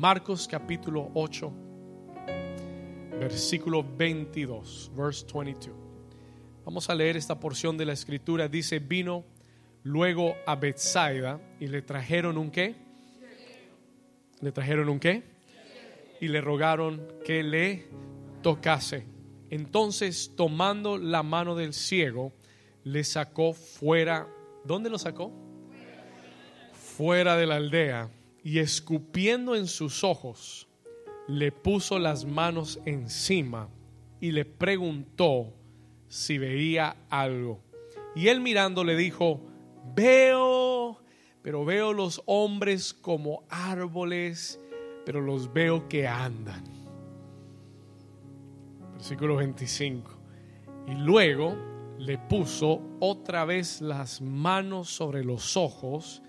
Marcos capítulo 8, versículo 22, verse 22. Vamos a leer esta porción de la escritura. Dice, vino luego a Bethsaida y le trajeron un qué? ¿Le trajeron un qué? Y le rogaron que le tocase. Entonces, tomando la mano del ciego, le sacó fuera. ¿Dónde lo sacó? Fuera de la aldea y escupiendo en sus ojos, le puso las manos encima y le preguntó si veía algo. Y él mirando le dijo, veo, pero veo los hombres como árboles, pero los veo que andan. Versículo 25. Y luego le puso otra vez las manos sobre los ojos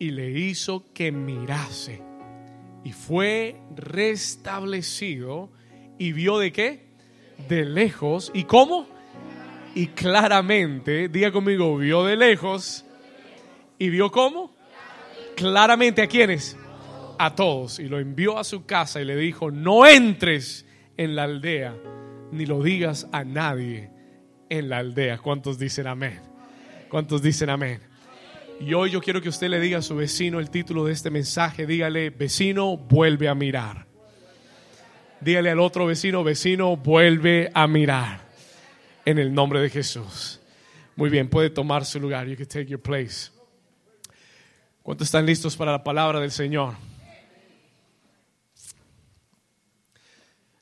y le hizo que mirase. Y fue restablecido y vio de qué? De lejos. ¿Y cómo? Y claramente, diga conmigo, vio de lejos. ¿Y vio cómo? Claramente a quiénes? A todos. Y lo envió a su casa y le dijo, no entres en la aldea, ni lo digas a nadie en la aldea. ¿Cuántos dicen amén? ¿Cuántos dicen amén? Y hoy yo quiero que usted le diga a su vecino el título de este mensaje. Dígale, vecino, vuelve a mirar. Dígale al otro vecino, vecino, vuelve a mirar. En el nombre de Jesús. Muy bien, puede tomar su lugar. You can take your place. ¿Cuántos están listos para la palabra del Señor?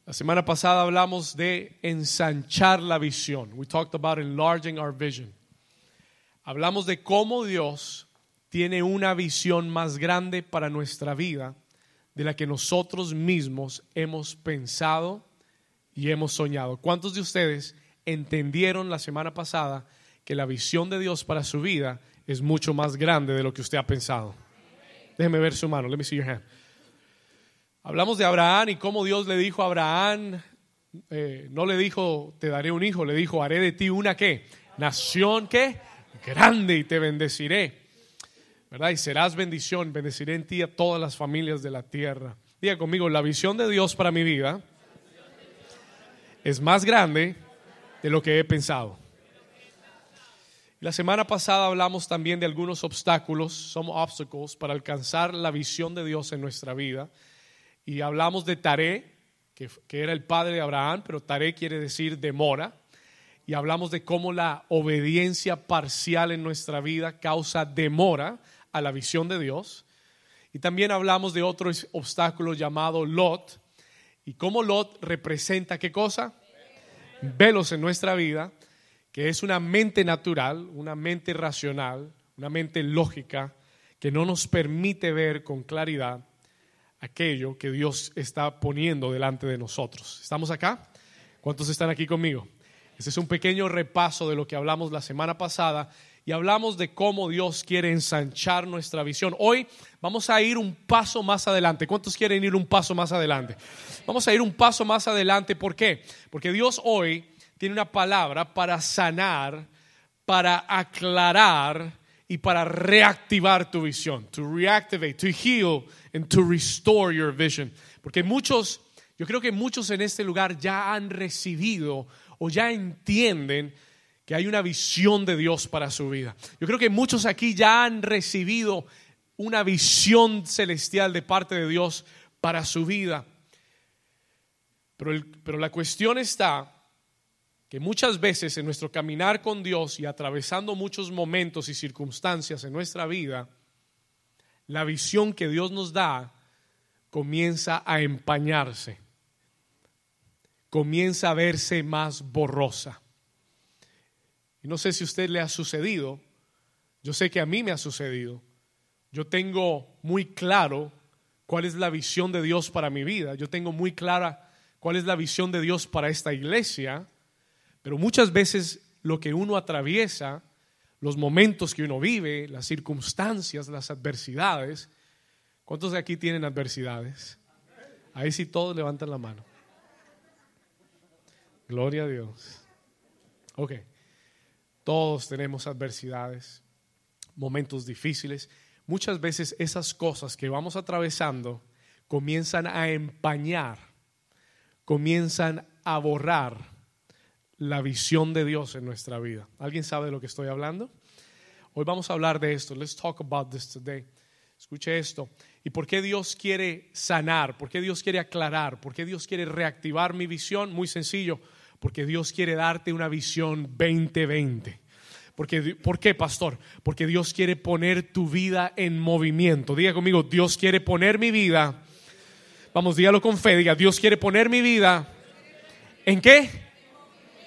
La semana pasada hablamos de ensanchar la visión. We talked about enlarging our vision. Hablamos de cómo Dios tiene una visión más grande para nuestra vida de la que nosotros mismos hemos pensado y hemos soñado. ¿Cuántos de ustedes entendieron la semana pasada que la visión de Dios para su vida es mucho más grande de lo que usted ha pensado? Déjeme ver su mano. Let me see your hand. Hablamos de Abraham y cómo Dios le dijo a Abraham, eh, no le dijo te daré un hijo, le dijo haré de ti una qué, nación qué, grande y te bendeciré. ¿Verdad? Y serás bendición, bendeciré en ti a todas las familias de la tierra. Diga conmigo, la visión de Dios para mi vida es más grande de lo que he pensado. La semana pasada hablamos también de algunos obstáculos, some obstacles, para alcanzar la visión de Dios en nuestra vida. Y hablamos de Taré, que, que era el padre de Abraham, pero Taré quiere decir demora y hablamos de cómo la obediencia parcial en nuestra vida causa demora a la visión de Dios. Y también hablamos de otro obstáculo llamado Lot y cómo Lot representa qué cosa? Velos en nuestra vida, que es una mente natural, una mente racional, una mente lógica que no nos permite ver con claridad aquello que Dios está poniendo delante de nosotros. ¿Estamos acá? ¿Cuántos están aquí conmigo? Este es un pequeño repaso de lo que hablamos la semana pasada y hablamos de cómo Dios quiere ensanchar nuestra visión. Hoy vamos a ir un paso más adelante. ¿Cuántos quieren ir un paso más adelante? Vamos a ir un paso más adelante. ¿Por qué? Porque Dios hoy tiene una palabra para sanar, para aclarar y para reactivar tu visión. To reactivate, to heal and to restore your vision. Porque muchos, yo creo que muchos en este lugar ya han recibido o ya entienden que hay una visión de Dios para su vida. Yo creo que muchos aquí ya han recibido una visión celestial de parte de Dios para su vida. Pero, pero la cuestión está que muchas veces en nuestro caminar con Dios y atravesando muchos momentos y circunstancias en nuestra vida, la visión que Dios nos da comienza a empañarse comienza a verse más borrosa. Y no sé si a usted le ha sucedido, yo sé que a mí me ha sucedido. Yo tengo muy claro cuál es la visión de Dios para mi vida, yo tengo muy clara cuál es la visión de Dios para esta iglesia, pero muchas veces lo que uno atraviesa, los momentos que uno vive, las circunstancias, las adversidades, ¿cuántos de aquí tienen adversidades? Ahí sí todos levantan la mano. Gloria a Dios. Ok. Todos tenemos adversidades, momentos difíciles. Muchas veces esas cosas que vamos atravesando comienzan a empañar, comienzan a borrar la visión de Dios en nuestra vida. ¿Alguien sabe de lo que estoy hablando? Hoy vamos a hablar de esto. Let's talk about this today. Escuche esto. ¿Y por qué Dios quiere sanar? ¿Por qué Dios quiere aclarar? ¿Por qué Dios quiere reactivar mi visión? Muy sencillo, porque Dios quiere darte una visión 2020. Porque, ¿Por qué, pastor? Porque Dios quiere poner tu vida en movimiento. Diga conmigo, Dios quiere poner mi vida. Vamos, dígalo con fe. Diga, Dios quiere poner mi vida. ¿En qué?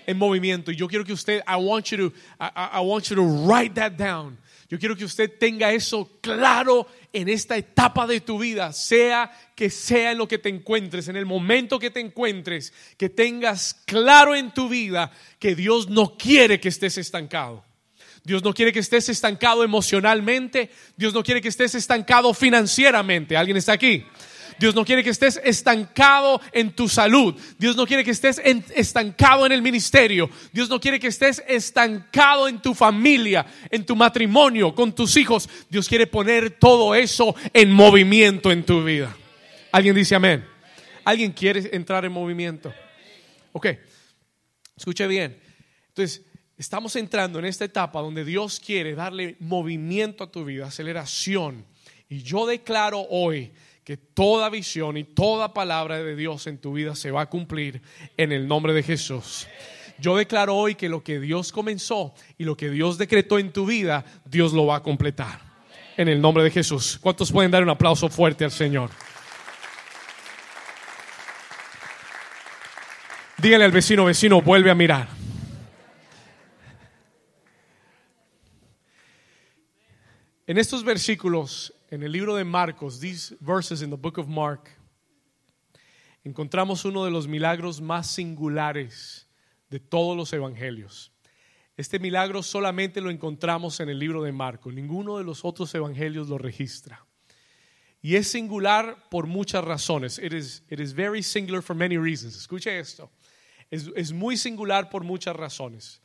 En movimiento. Y yo quiero que usted, I want you to, I, I want you to write that down. Yo quiero que usted tenga eso claro en esta etapa de tu vida, sea que sea en lo que te encuentres, en el momento que te encuentres, que tengas claro en tu vida que Dios no quiere que estés estancado. Dios no quiere que estés estancado emocionalmente, Dios no quiere que estés estancado financieramente. ¿Alguien está aquí? Dios no quiere que estés estancado en tu salud. Dios no quiere que estés estancado en el ministerio. Dios no quiere que estés estancado en tu familia, en tu matrimonio, con tus hijos. Dios quiere poner todo eso en movimiento en tu vida. ¿Alguien dice amén? ¿Alguien quiere entrar en movimiento? Ok, escuche bien. Entonces, estamos entrando en esta etapa donde Dios quiere darle movimiento a tu vida, aceleración. Y yo declaro hoy que toda visión y toda palabra de Dios en tu vida se va a cumplir en el nombre de Jesús. Yo declaro hoy que lo que Dios comenzó y lo que Dios decretó en tu vida, Dios lo va a completar. En el nombre de Jesús. ¿Cuántos pueden dar un aplauso fuerte al Señor? Díganle al vecino, vecino, vuelve a mirar. En estos versículos en el libro de Marcos, these verses in the book of Mark, encontramos uno de los milagros más singulares de todos los evangelios. Este milagro solamente lo encontramos en el libro de Marcos, ninguno de los otros evangelios lo registra. Y es singular por muchas razones. It is, it is very singular for many reasons. Escuche esto. Es, es muy singular por muchas razones.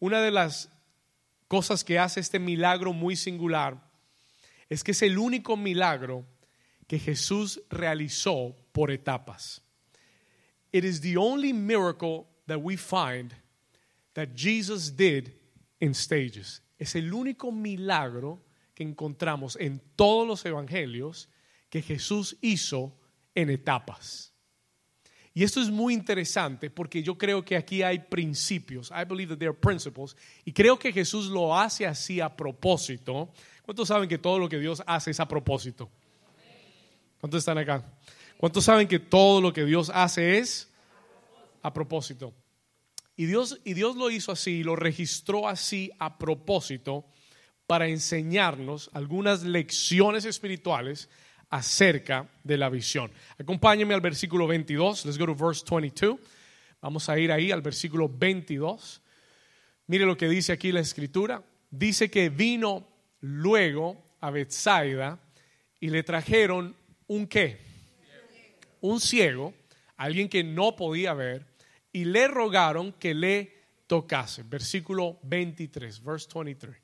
Una de las cosas que hace este milagro muy singular es que es el único milagro que Jesús realizó por etapas. It is the only miracle that we find that Jesus did in stages. Es el único milagro que encontramos en todos los evangelios que Jesús hizo en etapas. Y esto es muy interesante porque yo creo que aquí hay principios. I believe that there are principles. Y creo que Jesús lo hace así a propósito ¿Cuántos saben que todo lo que Dios hace es a propósito? ¿Cuántos están acá? ¿Cuántos saben que todo lo que Dios hace es a propósito? Y Dios, y Dios lo hizo así, lo registró así a propósito para enseñarnos algunas lecciones espirituales acerca de la visión. Acompáñenme al versículo 22. Let's go to verse 22. Vamos a ir ahí al versículo 22. Mire lo que dice aquí la escritura. Dice que vino luego a Bethsaida y le trajeron un qué? Un ciego, alguien que no podía ver, y le rogaron que le tocase. Versículo 23, verse 23.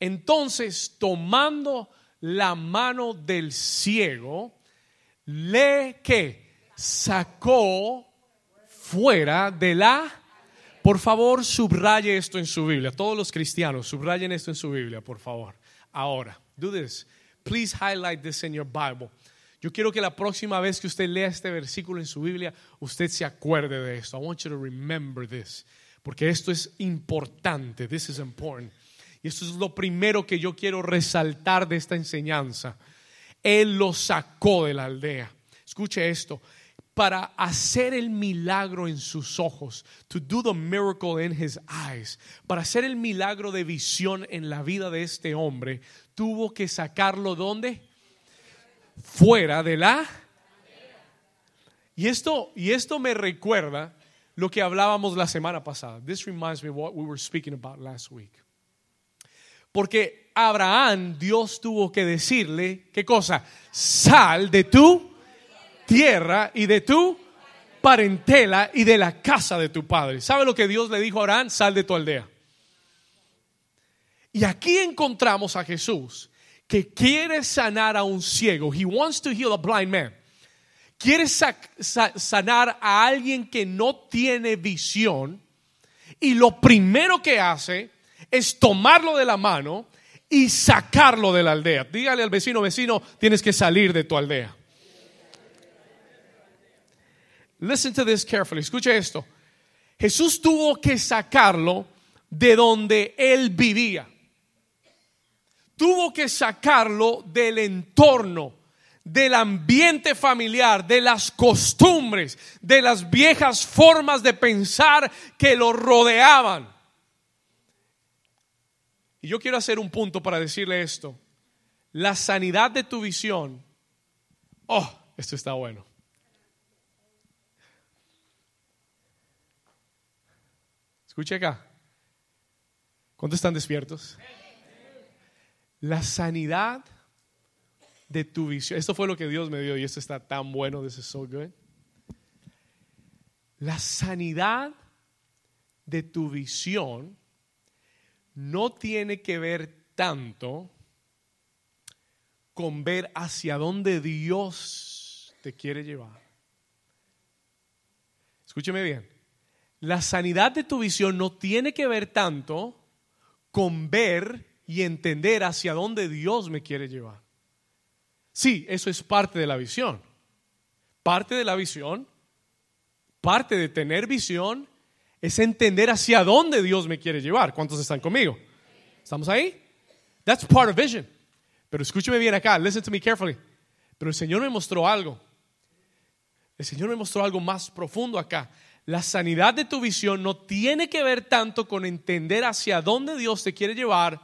Entonces, tomando la mano del ciego, le que sacó fuera de la por favor, subraye esto en su Biblia. Todos los cristianos, subrayen esto en su Biblia, por favor. Ahora, do this. Please highlight this in your Bible. Yo quiero que la próxima vez que usted lea este versículo en su Biblia, usted se acuerde de esto. I want you to remember this. Porque esto es importante. This is important. Y esto es lo primero que yo quiero resaltar de esta enseñanza. Él lo sacó de la aldea. Escuche esto para hacer el milagro en sus ojos, to do the miracle in his eyes, para hacer el milagro de visión en la vida de este hombre, tuvo que sacarlo ¿dónde? Fuera de la y esto y esto me recuerda lo que hablábamos la semana pasada. This reminds me of what we were speaking about last week. Porque Abraham Dios tuvo que decirle, ¿qué cosa? Sal de tu tierra y de tu parentela y de la casa de tu padre. ¿Sabe lo que Dios le dijo a Abraham? Sal de tu aldea. Y aquí encontramos a Jesús que quiere sanar a un ciego. He wants to heal a blind man. quieres sanar a alguien que no tiene visión y lo primero que hace es tomarlo de la mano y sacarlo de la aldea. Dígale al vecino, vecino, tienes que salir de tu aldea. Listen to this carefully. Escuche esto. Jesús tuvo que sacarlo de donde él vivía. Tuvo que sacarlo del entorno, del ambiente familiar, de las costumbres, de las viejas formas de pensar que lo rodeaban. Y yo quiero hacer un punto para decirle esto. La sanidad de tu visión. Oh, esto está bueno. Escuche acá. ¿Cuántos están despiertos? La sanidad de tu visión. Esto fue lo que Dios me dio y esto está tan bueno. This is so good. La sanidad de tu visión no tiene que ver tanto con ver hacia dónde Dios te quiere llevar. Escúcheme bien. La sanidad de tu visión no tiene que ver tanto con ver y entender hacia dónde Dios me quiere llevar. Sí, eso es parte de la visión. Parte de la visión, parte de tener visión, es entender hacia dónde Dios me quiere llevar. ¿Cuántos están conmigo? ¿Estamos ahí? That's part of vision. Pero escúcheme bien acá, listen to me carefully. Pero el Señor me mostró algo. El Señor me mostró algo más profundo acá. La sanidad de tu visión no tiene que ver tanto con entender hacia dónde Dios te quiere llevar,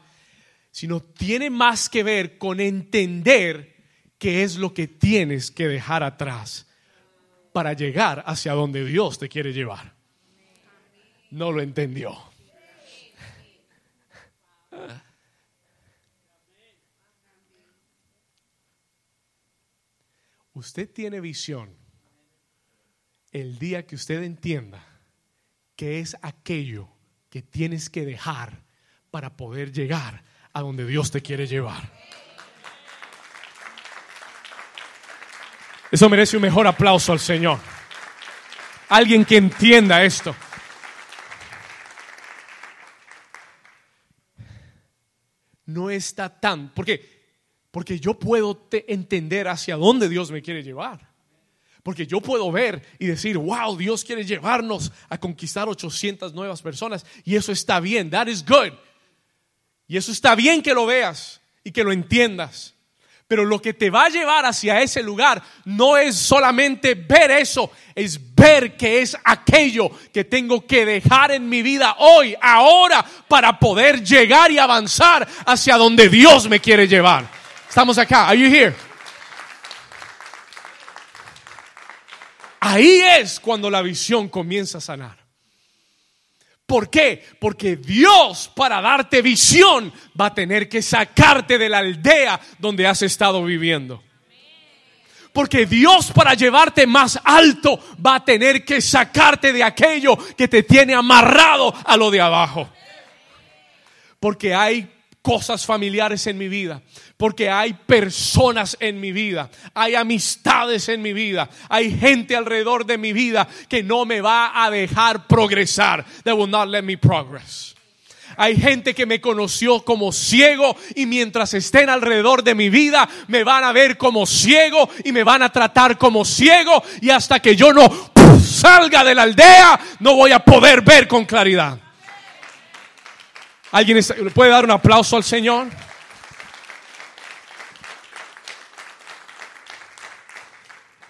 sino tiene más que ver con entender qué es lo que tienes que dejar atrás para llegar hacia donde Dios te quiere llevar. No lo entendió. Usted tiene visión el día que usted entienda que es aquello que tienes que dejar para poder llegar a donde Dios te quiere llevar. Eso merece un mejor aplauso al Señor. Alguien que entienda esto. No está tan, porque porque yo puedo entender hacia dónde Dios me quiere llevar. Porque yo puedo ver y decir, wow, Dios quiere llevarnos a conquistar 800 nuevas personas. Y eso está bien, that is good. Y eso está bien que lo veas y que lo entiendas. Pero lo que te va a llevar hacia ese lugar no es solamente ver eso, es ver que es aquello que tengo que dejar en mi vida hoy, ahora, para poder llegar y avanzar hacia donde Dios me quiere llevar. Estamos acá. Are you here? Ahí es cuando la visión comienza a sanar. ¿Por qué? Porque Dios para darte visión va a tener que sacarte de la aldea donde has estado viviendo. Porque Dios para llevarte más alto va a tener que sacarte de aquello que te tiene amarrado a lo de abajo. Porque hay cosas familiares en mi vida, porque hay personas en mi vida, hay amistades en mi vida, hay gente alrededor de mi vida que no me va a dejar progresar. They will not let me progress. Hay gente que me conoció como ciego y mientras estén alrededor de mi vida me van a ver como ciego y me van a tratar como ciego y hasta que yo no salga de la aldea no voy a poder ver con claridad. ¿Alguien puede dar un aplauso al Señor?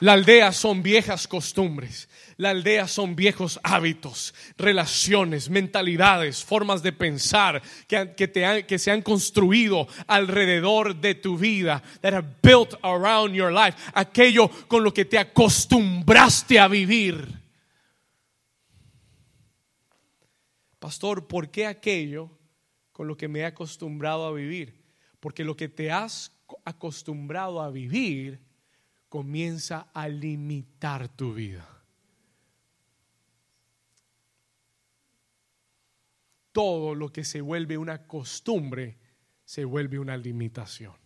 La aldea son viejas costumbres. La aldea son viejos hábitos, relaciones, mentalidades, formas de pensar que, que, que se han construido alrededor de tu vida. That have built around your life. Aquello con lo que te acostumbraste a vivir. Pastor, ¿por qué aquello con lo que me he acostumbrado a vivir. Porque lo que te has acostumbrado a vivir comienza a limitar tu vida. Todo lo que se vuelve una costumbre se vuelve una limitación.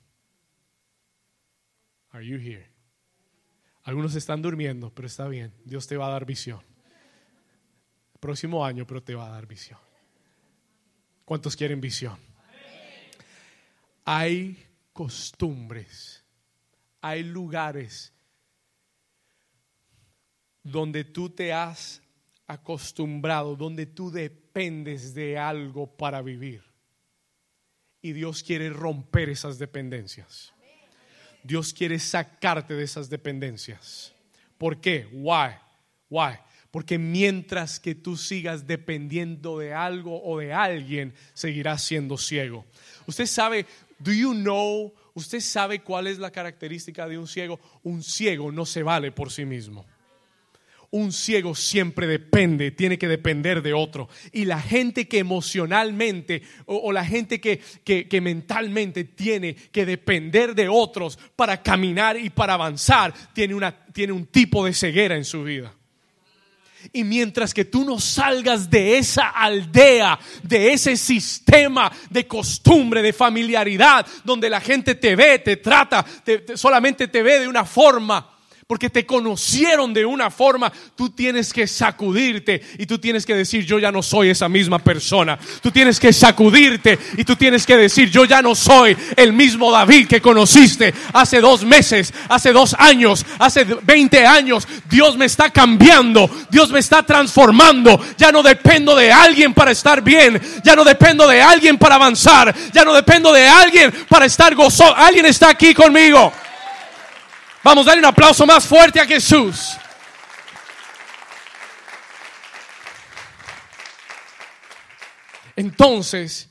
Are you here? Algunos están durmiendo, pero está bien. Dios te va a dar visión. Próximo año, pero te va a dar visión. ¿Cuántos quieren visión? Hay costumbres, hay lugares donde tú te has acostumbrado, donde tú dependes de algo para vivir. Y Dios quiere romper esas dependencias. Dios quiere sacarte de esas dependencias. ¿Por qué? Why? Why? Porque mientras que tú sigas dependiendo de algo o de alguien, seguirás siendo ciego. Usted sabe, do you know, usted sabe cuál es la característica de un ciego? Un ciego no se vale por sí mismo un ciego siempre depende, tiene que depender de otro. Y la gente que emocionalmente o, la gente que, que, mentalmente tiene que depender de otros para caminar y para avanzar, tiene, una, tiene un tipo de ceguera en su vida. Y mientras que tú no salgas de esa aldea, de ese sistema de costumbre, de familiaridad, donde la gente te ve, te trata, solamente te ve de una forma, porque te conocieron de una forma, tú tienes que sacudirte y tú tienes que decir, yo ya no soy esa misma persona. Tú tienes que sacudirte y tú tienes que decir, yo ya no soy el mismo David que conociste hace dos meses, hace dos años, hace 20 años. Dios me está cambiando, Dios me está transformando. Ya no dependo de alguien para estar bien, ya no dependo de alguien para avanzar, ya no dependo de alguien para estar gozoso. Alguien está aquí conmigo. Vamos a darle un aplauso más fuerte a Jesús. Entonces,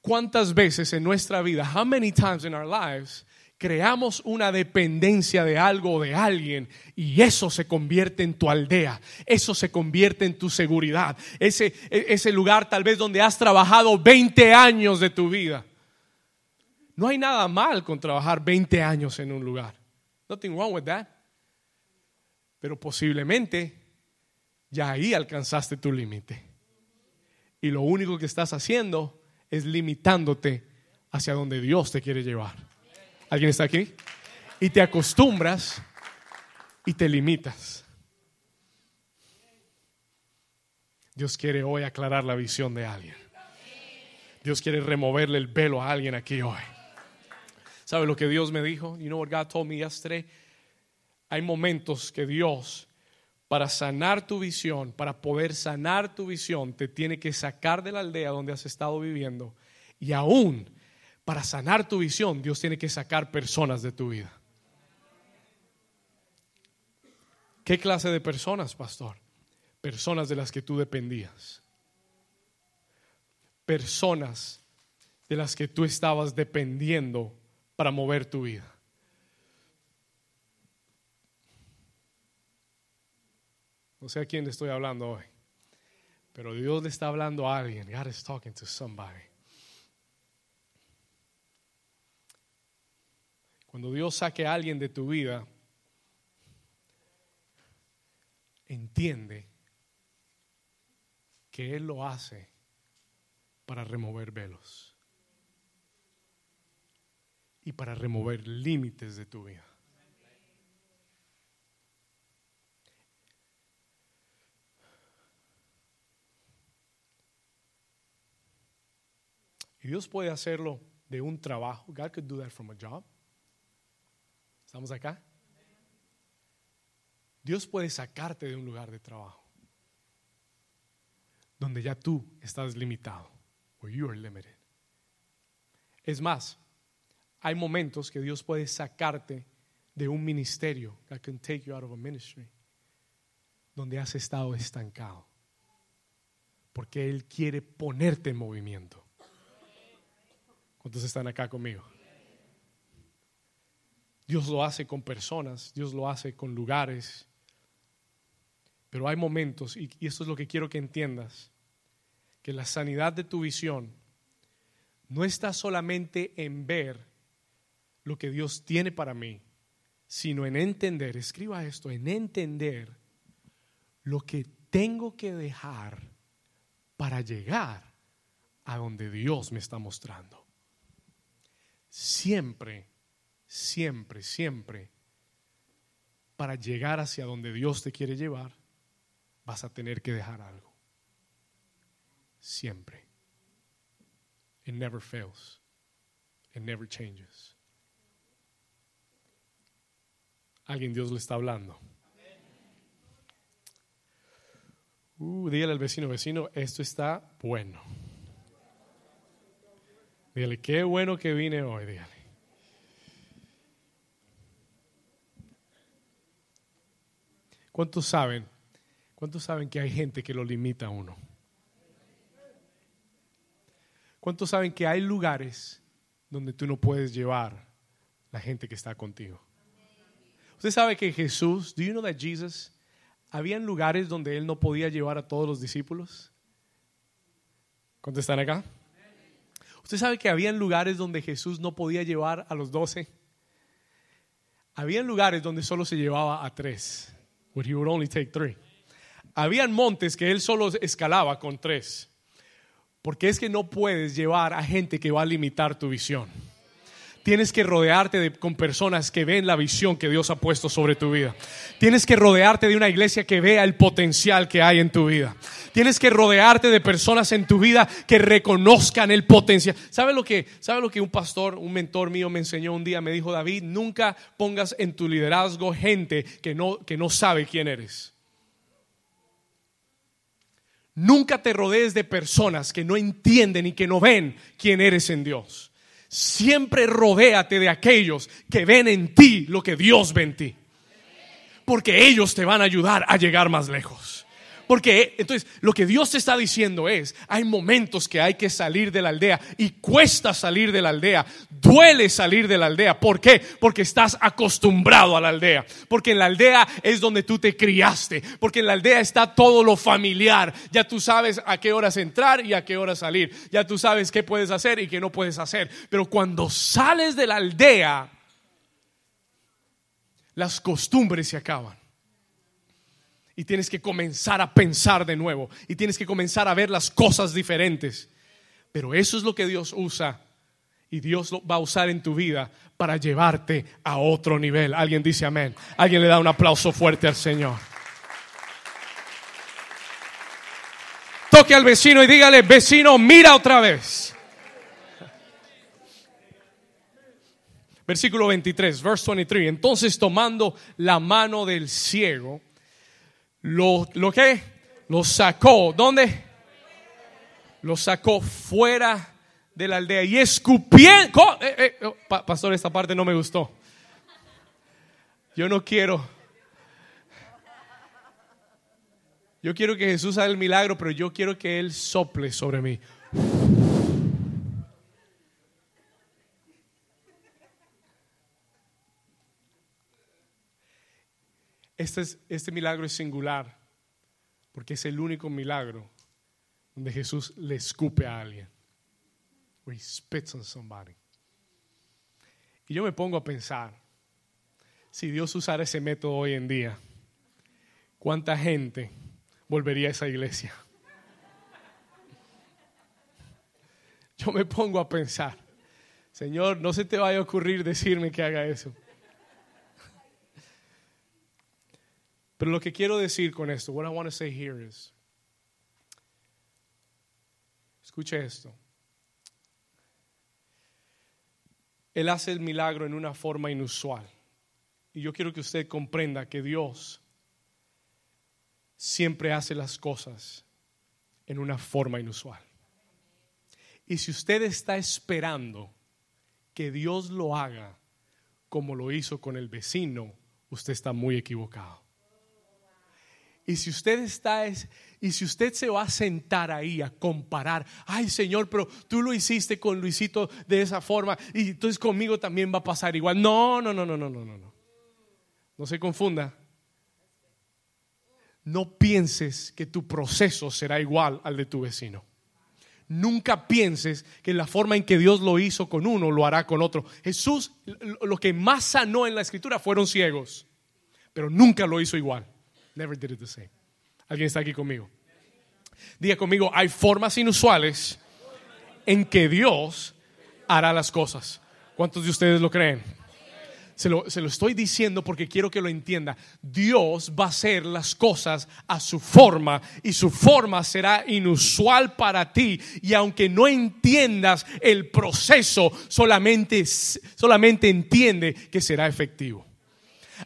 ¿cuántas veces en nuestra vida, how many times in our lives, creamos una dependencia de algo o de alguien y eso se convierte en tu aldea, eso se convierte en tu seguridad, ese, e, ese lugar tal vez donde has trabajado 20 años de tu vida. No hay nada mal con trabajar 20 años en un lugar. Nothing wrong with that. Pero posiblemente ya ahí alcanzaste tu límite. Y lo único que estás haciendo es limitándote hacia donde Dios te quiere llevar. ¿Alguien está aquí? Y te acostumbras y te limitas. Dios quiere hoy aclarar la visión de alguien. Dios quiere removerle el velo a alguien aquí hoy. ¿Sabe lo que Dios me dijo? You know what God told me yesterday? Hay momentos que Dios, para sanar tu visión, para poder sanar tu visión, te tiene que sacar de la aldea donde has estado viviendo. Y aún para sanar tu visión, Dios tiene que sacar personas de tu vida. ¿Qué clase de personas, pastor? Personas de las que tú dependías. Personas de las que tú estabas dependiendo para mover tu vida. No sé a quién le estoy hablando hoy, pero Dios le está hablando a alguien. God is talking to somebody. Cuando Dios saque a alguien de tu vida, entiende que Él lo hace para remover velos y para remover límites de tu vida. Y Dios puede hacerlo de un trabajo. God could do that from a job. ¿Estamos acá? Dios puede sacarte de un lugar de trabajo donde ya tú estás limitado, or you are limited. Es más, hay momentos que Dios puede sacarte de un ministerio, that can take you out of a ministry, donde has estado estancado. Porque Él quiere ponerte en movimiento. ¿Cuántos están acá conmigo? Dios lo hace con personas, Dios lo hace con lugares. Pero hay momentos, y, y esto es lo que quiero que entiendas, que la sanidad de tu visión no está solamente en ver lo que Dios tiene para mí, sino en entender, escriba esto, en entender lo que tengo que dejar para llegar a donde Dios me está mostrando. Siempre, siempre, siempre para llegar hacia donde Dios te quiere llevar, vas a tener que dejar algo. Siempre. It never fails. It never changes. Alguien Dios le está hablando. Uh, dígale al vecino, vecino, esto está bueno. Dígale, qué bueno que vine hoy, dígale. ¿Cuántos saben? ¿Cuántos saben que hay gente que lo limita a uno? ¿Cuántos saben que hay lugares donde tú no puedes llevar la gente que está contigo? Usted sabe que Jesús, do you know that Jesus, habían lugares donde él no podía llevar a todos los discípulos? ¿Cuántos están acá? Usted sabe que habían lugares donde Jesús no podía llevar a los doce. Habían lugares donde solo se llevaba a tres. Where he would only take three. Habían montes que él solo escalaba con tres. Porque es que no puedes llevar a gente que va a limitar tu visión. Tienes que rodearte de, con personas que ven la visión que Dios ha puesto sobre tu vida. Tienes que rodearte de una iglesia que vea el potencial que hay en tu vida. Tienes que rodearte de personas en tu vida que reconozcan el potencial. ¿Sabe lo que, sabe lo que un pastor, un mentor mío me enseñó un día? Me dijo, David, nunca pongas en tu liderazgo gente que no, que no sabe quién eres. Nunca te rodees de personas que no entienden y que no ven quién eres en Dios. Siempre rodéate de aquellos que ven en ti lo que Dios ve en ti. Porque ellos te van a ayudar a llegar más lejos. Porque entonces lo que Dios te está diciendo es, hay momentos que hay que salir de la aldea y cuesta salir de la aldea, duele salir de la aldea. ¿Por qué? Porque estás acostumbrado a la aldea. Porque en la aldea es donde tú te criaste. Porque en la aldea está todo lo familiar. Ya tú sabes a qué horas entrar y a qué horas salir. Ya tú sabes qué puedes hacer y qué no puedes hacer. Pero cuando sales de la aldea, las costumbres se acaban y tienes que comenzar a pensar de nuevo y tienes que comenzar a ver las cosas diferentes. Pero eso es lo que Dios usa y Dios lo va a usar en tu vida para llevarte a otro nivel. Alguien dice amén. Alguien le da un aplauso fuerte al Señor. Toque al vecino y dígale, vecino, mira otra vez. Versículo 23, verse 23. Entonces tomando la mano del ciego, lo, lo que lo sacó, ¿dónde? Lo sacó fuera de la aldea y escupiendo. Eh, eh, oh, pastor, esta parte no me gustó. Yo no quiero. Yo quiero que Jesús haga el milagro, pero yo quiero que Él sople sobre mí. Este, este milagro es singular porque es el único milagro donde Jesús le escupe a alguien. he spits on somebody. Y yo me pongo a pensar, si Dios usara ese método hoy en día, ¿cuánta gente volvería a esa iglesia? Yo me pongo a pensar, Señor, no se te vaya a ocurrir decirme que haga eso. Pero lo que quiero decir con esto, what I want to say here is, escuche esto. Él hace el milagro en una forma inusual. Y yo quiero que usted comprenda que Dios siempre hace las cosas en una forma inusual. Y si usted está esperando que Dios lo haga como lo hizo con el vecino, usted está muy equivocado. Y si usted está y si usted se va a sentar ahí a comparar, ay Señor, pero tú lo hiciste con Luisito de esa forma y entonces conmigo también va a pasar igual. No, no, no, no, no, no, no. No se confunda. No pienses que tu proceso será igual al de tu vecino. Nunca pienses que la forma en que Dios lo hizo con uno lo hará con otro. Jesús lo que más sanó en la escritura fueron ciegos, pero nunca lo hizo igual. Never did it the same. ¿Alguien está aquí conmigo? Diga conmigo, hay formas inusuales en que Dios hará las cosas. ¿Cuántos de ustedes lo creen? Se lo, se lo estoy diciendo porque quiero que lo entienda. Dios va a hacer las cosas a su forma y su forma será inusual para ti. Y aunque no entiendas el proceso, solamente, solamente entiende que será efectivo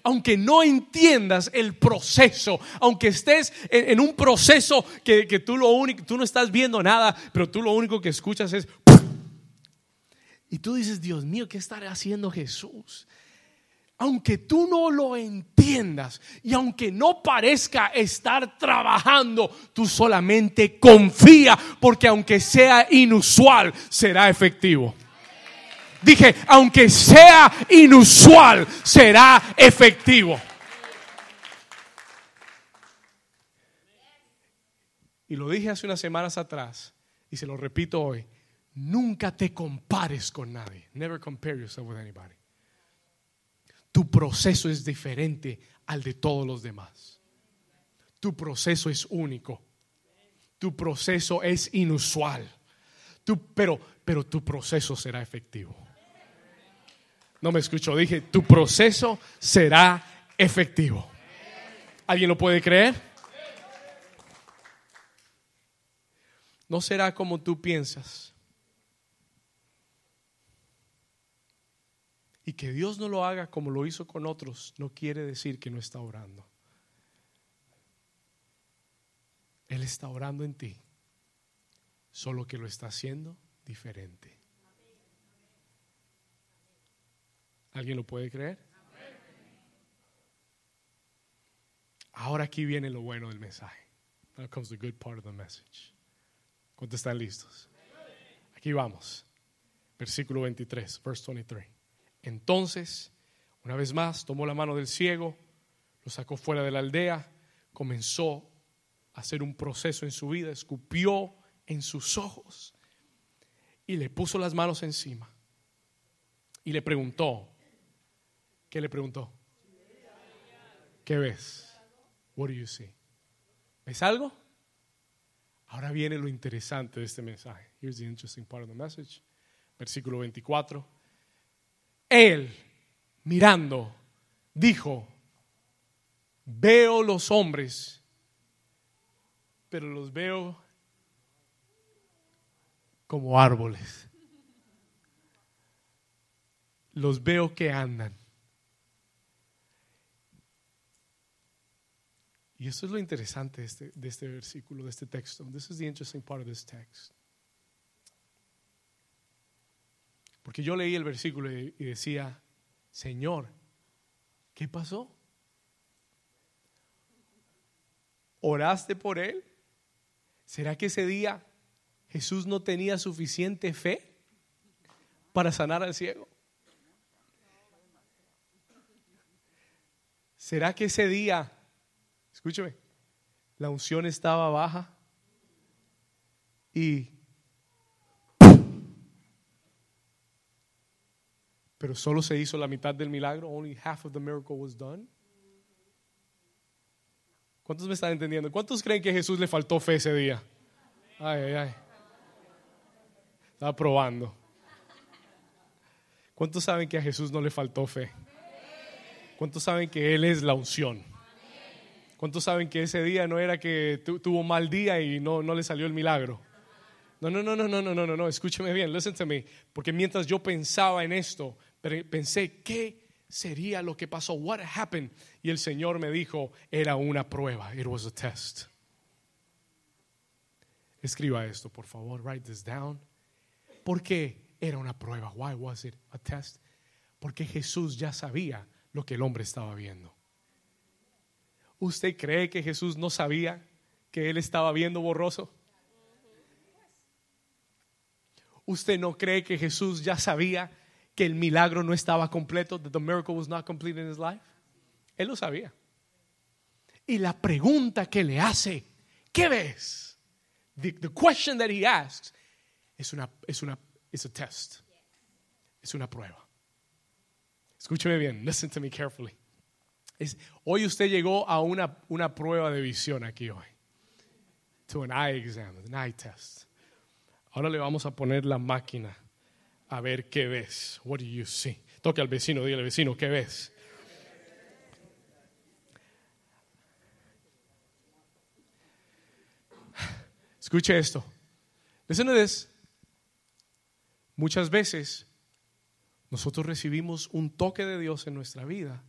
aunque no entiendas el proceso, aunque estés en, un proceso que, tú lo único, tú no estás viendo nada, pero tú lo único que escuchas es y tú dices, Dios mío, ¿qué estará haciendo Jesús? Aunque tú no lo entiendas y aunque no parezca estar trabajando, tú solamente confía porque aunque sea inusual, será efectivo. Dije, aunque sea inusual, será efectivo. Y lo dije hace unas semanas atrás y se lo repito hoy. Nunca te compares con nadie. Never compare yourself with anybody. Tu proceso es diferente al de todos los demás. Tu proceso es único. Tu proceso es inusual. pero, pero tu proceso será efectivo. No me escucho, dije, tu proceso será efectivo. ¿Alguien lo puede creer? No será como tú piensas. Y que Dios no lo haga como lo hizo con otros no quiere decir que no está orando. Él está orando en ti, solo que lo está haciendo diferente. ¿Alguien lo puede creer? Ahora aquí viene lo bueno del mensaje. Now comes the good part of the message. ¿Cuántos están listos? Aquí vamos. Versículo 23, verse 23. Entonces, una vez más, tomó la mano del ciego, lo sacó fuera de la aldea, comenzó a hacer un proceso en su vida, escupió en sus ojos y le puso las manos encima y le preguntó, ¿qué le preguntó? ¿Qué ves? What do you see? ¿Ves algo? Ahora viene lo interesante de este mensaje. Here's the interesting part of the message. Versículo 24 él, mirando, dijo, veo los hombres, pero los veo como árboles. Los veo que andan. Y eso es lo interesante este, de este versículo, de este texto. This is the interesting part of this text. Porque yo leí el versículo y decía, Señor, ¿qué pasó? ¿Oraste por él? ¿Será que ese día Jesús no tenía suficiente fe para sanar al ciego? ¿Será que ese día, escúcheme, la unción estaba baja y pero solo se hizo la mitad del milagro. Only half of the miracle was done. ¿Cuántos me están entendiendo? ¿Cuántos creen que a Jesús le faltó fe ese día? Ay, ay, ay. Estaba probando. ¿Cuántos saben que a Jesús no le faltó fe? ¿Cuántos saben que Él es la unción? ¿Cuántos saben que ese día no era que tuvo mal día y no, no le salió el milagro? No, no, no, no, no, no, no, no, escúcheme bien, listen to me. Porque mientras yo pensaba en esto, pensé, ¿qué sería lo que pasó? What happened? Y el Señor me dijo, era una prueba. It was a test. Escriba esto, por favor. Write this down. ¿Por qué era una prueba? Why was it a test? Porque Jesús ya sabía lo que el hombre estaba viendo. ¿Usted cree que Jesús no sabía que él estaba viendo borroso? ¿Usted no cree que Jesús ya sabía que el milagro no estaba completo, that the miracle was not complete in his life? Él lo sabía. Y la pregunta que le hace, ¿qué ves? The, question that he asks es una, es una, es a test. Es una prueba. Escúcheme bien, listen to me carefully. Hoy usted llegó a una, una prueba de visión aquí hoy. To an eye exam, an eye test. Ahora le vamos a poner la máquina a ver qué ves. What do you see? Toque al vecino, dígale vecino, ¿qué ves? Escuche esto. Listen to. Muchas veces nosotros recibimos un toque de Dios en nuestra vida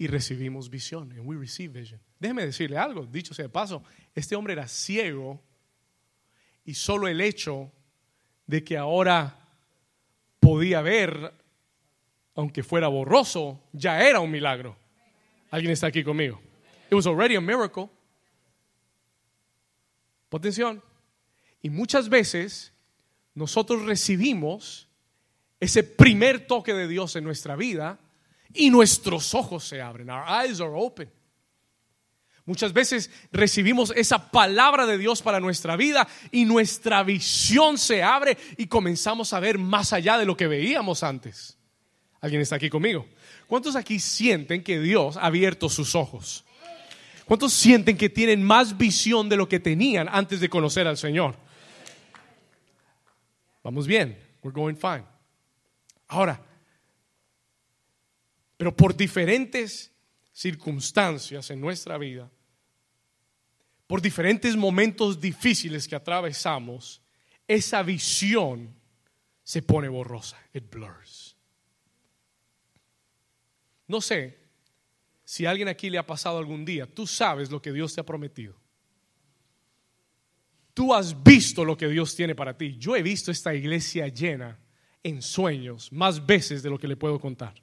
y recibimos visión. And we receive vision. Déjeme decirle algo, dicho sea de paso, este hombre era ciego y solo el hecho de que ahora podía ver, aunque fuera borroso, ya era un milagro. ¿Alguien está aquí conmigo? It was already a miracle. Atención. Y muchas veces nosotros recibimos ese primer toque de Dios en nuestra vida y nuestros ojos se abren. Our eyes are open. Muchas veces recibimos esa palabra de Dios para nuestra vida y nuestra visión se abre y comenzamos a ver más allá de lo que veíamos antes. ¿Alguien está aquí conmigo? ¿Cuántos aquí sienten que Dios ha abierto sus ojos? ¿Cuántos sienten que tienen más visión de lo que tenían antes de conocer al Señor? Vamos bien, we're going fine. Ahora, pero por diferentes circunstancias en nuestra vida, por diferentes momentos difíciles que atravesamos, esa visión se pone borrosa, it blurs. No sé si a alguien aquí le ha pasado algún día, tú sabes lo que Dios te ha prometido. Tú has visto lo que Dios tiene para ti. Yo he visto esta iglesia llena en sueños más veces de lo que le puedo contar.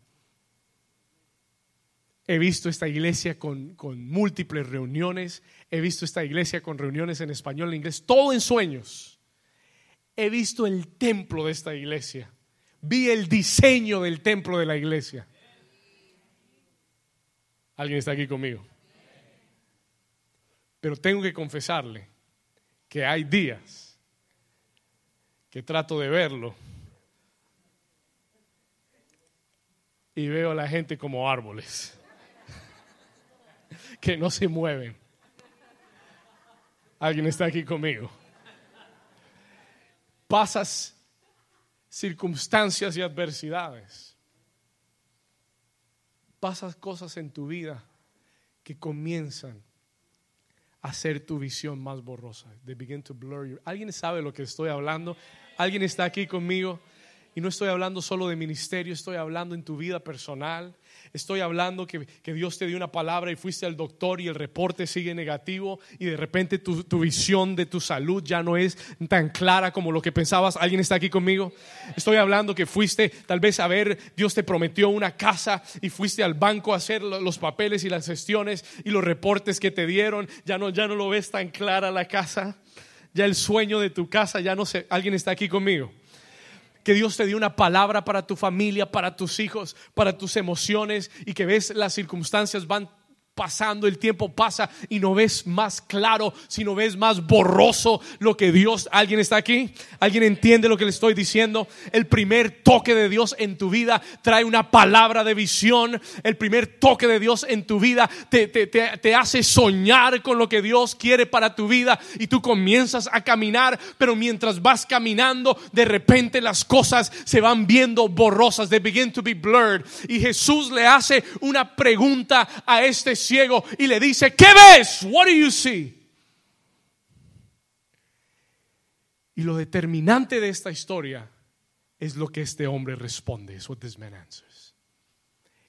He visto esta iglesia con, con, múltiples reuniones. He visto esta iglesia con reuniones en español, en inglés, todo en sueños. He visto el templo de esta iglesia. Vi el diseño del templo de la iglesia. ¿Alguien está aquí conmigo? Pero tengo que confesarle que hay días que trato de verlo y veo a la gente como árboles que no se mueven. ¿Alguien está aquí conmigo? Pasas circunstancias y adversidades pasas cosas en tu vida que comienzan a hacer tu visión más borrosa. They begin to blur ¿Alguien sabe lo que estoy hablando? ¿Alguien está aquí conmigo? Y no estoy hablando solo de ministerio, estoy hablando en tu vida personal. Estoy hablando que, Dios te dio una palabra y fuiste al doctor y el reporte sigue negativo y de repente tu, tu, visión de tu salud ya no es tan clara como lo que pensabas. ¿Alguien está aquí conmigo? Estoy hablando que fuiste tal vez a ver, Dios te prometió una casa y fuiste al banco a hacer los papeles y las gestiones y los reportes que te dieron. Ya no, ya no lo ves tan clara la casa. Ya el sueño de tu casa, ya no sé. ¿Alguien está aquí conmigo? Que Dios te dio una palabra para tu familia, para tus hijos, para tus emociones y que ves las circunstancias van pasando, el tiempo pasa y no ves más claro, sino ves más borroso lo que Dios, ¿alguien está aquí? ¿Alguien entiende lo que le estoy diciendo? El primer toque de Dios en tu vida trae una palabra de visión, el primer toque de Dios en tu vida te, te, te, te hace soñar con lo que Dios quiere para tu vida y tú comienzas a caminar, pero mientras vas caminando, de repente las cosas se van viendo borrosas, they begin to be blurred. Y Jesús le hace una pregunta a este ciego y le dice, ¿qué ves? What do you see? Y lo determinante de esta historia es lo que este hombre responde. Es what this man answers.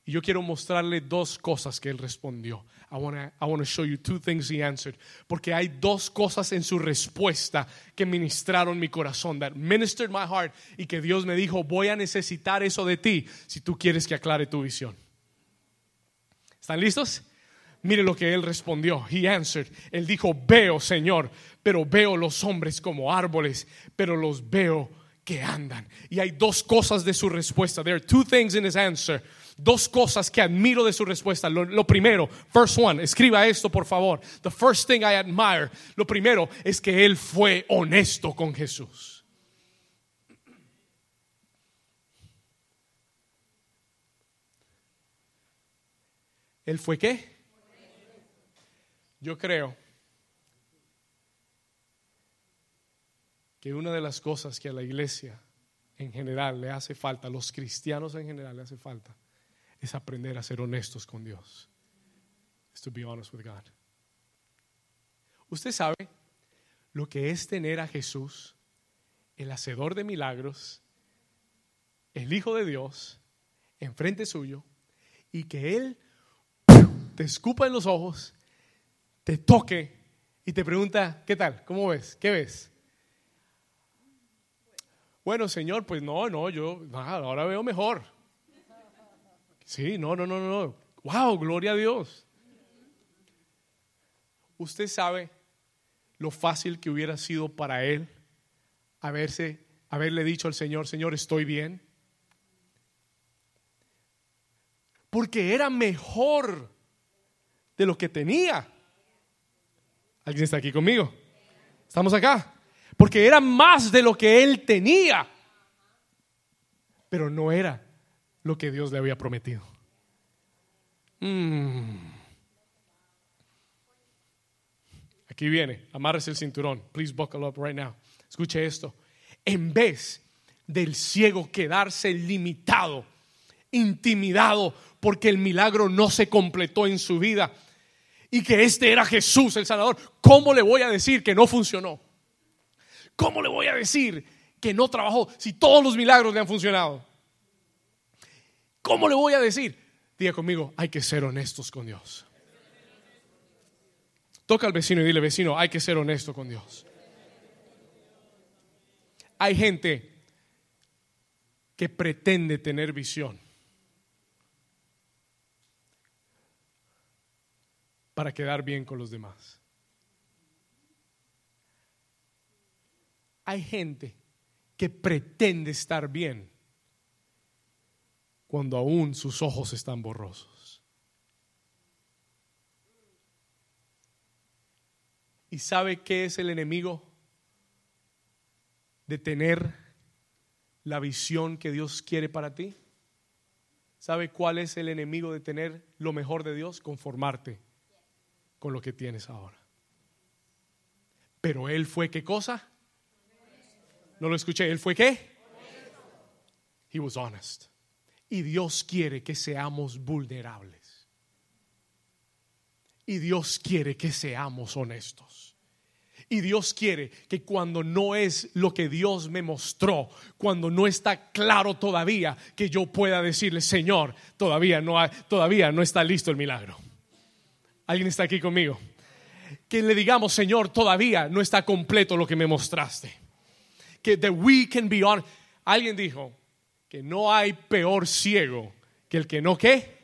Y yo quiero mostrarle dos cosas que él respondió. I want to show you two things he answered. Porque hay dos cosas en su respuesta que ministraron mi corazón, that ministered my heart, y que Dios me dijo, voy a necesitar eso de ti si tú quieres que aclare tu visión. ¿Están listos? Mire lo que él respondió. He answered. Él dijo, veo, Señor, pero veo los hombres como árboles, pero los veo que andan. Y hay dos cosas de su respuesta. There are two things in his answer. Dos cosas que admiro de su respuesta. Lo, lo, primero, first one, escriba esto por favor. The first thing I admire. Lo primero es que él fue honesto con Jesús. ¿Él fue qué? Yo creo que una de las cosas que a la iglesia en general le hace falta, los cristianos en general le hace falta, es aprender a ser honestos con Dios. Es to be honest with God. Usted sabe lo que es tener a Jesús, el hacedor de milagros, el Hijo de Dios, enfrente suyo, y que Él te escupa en los ojos, te toque y te pregunta, ¿qué tal? ¿Cómo ves? ¿Qué ves? Bueno, Señor, pues no, no, yo ahora veo mejor. Sí, no, no, no, no. Wow, gloria a Dios. Usted sabe lo fácil que hubiera sido para él haberse, haberle dicho al Señor, Señor, estoy bien. Porque era mejor de lo que tenía. ¿Alguien está aquí conmigo? ¿Estamos acá? Porque era más de lo que él tenía. Pero no era lo que Dios le había prometido. Mm. Aquí viene, amárrese el cinturón. Please buckle up right now. Escuche esto. En vez del ciego quedarse limitado, intimidado, porque el milagro no se completó en su vida y que este era Jesús el Salvador, ¿cómo le voy a decir que no funcionó? ¿Cómo le voy a decir que no trabajó si todos los milagros le han funcionado? ¿Cómo le voy a decir? Diga conmigo, hay que ser honestos con Dios. Toca al vecino y dile, vecino, hay que ser honesto con Dios. Hay gente que pretende tener visión para quedar bien con los demás. Hay gente que pretende estar bien cuando aún sus ojos están borrosos. ¿Y sabe qué es el enemigo? De tener la visión que Dios quiere para ti. ¿Sabe cuál es el enemigo de tener lo mejor de Dios? Conformarte con lo que tienes ahora. Pero Él fue qué cosa? No lo escuché. ¿Él fue qué? He was honest. Y Dios quiere que seamos vulnerables. Y Dios quiere que seamos honestos. Y Dios quiere que cuando no es lo que Dios me mostró, cuando no está claro todavía, que yo pueda decirle, Señor, todavía no, todavía no está listo el milagro. ¿Alguien está aquí conmigo? Que le digamos, Señor, todavía no está completo lo que me mostraste. Que the we can be on. Alguien dijo que no hay peor ciego que el que no qué,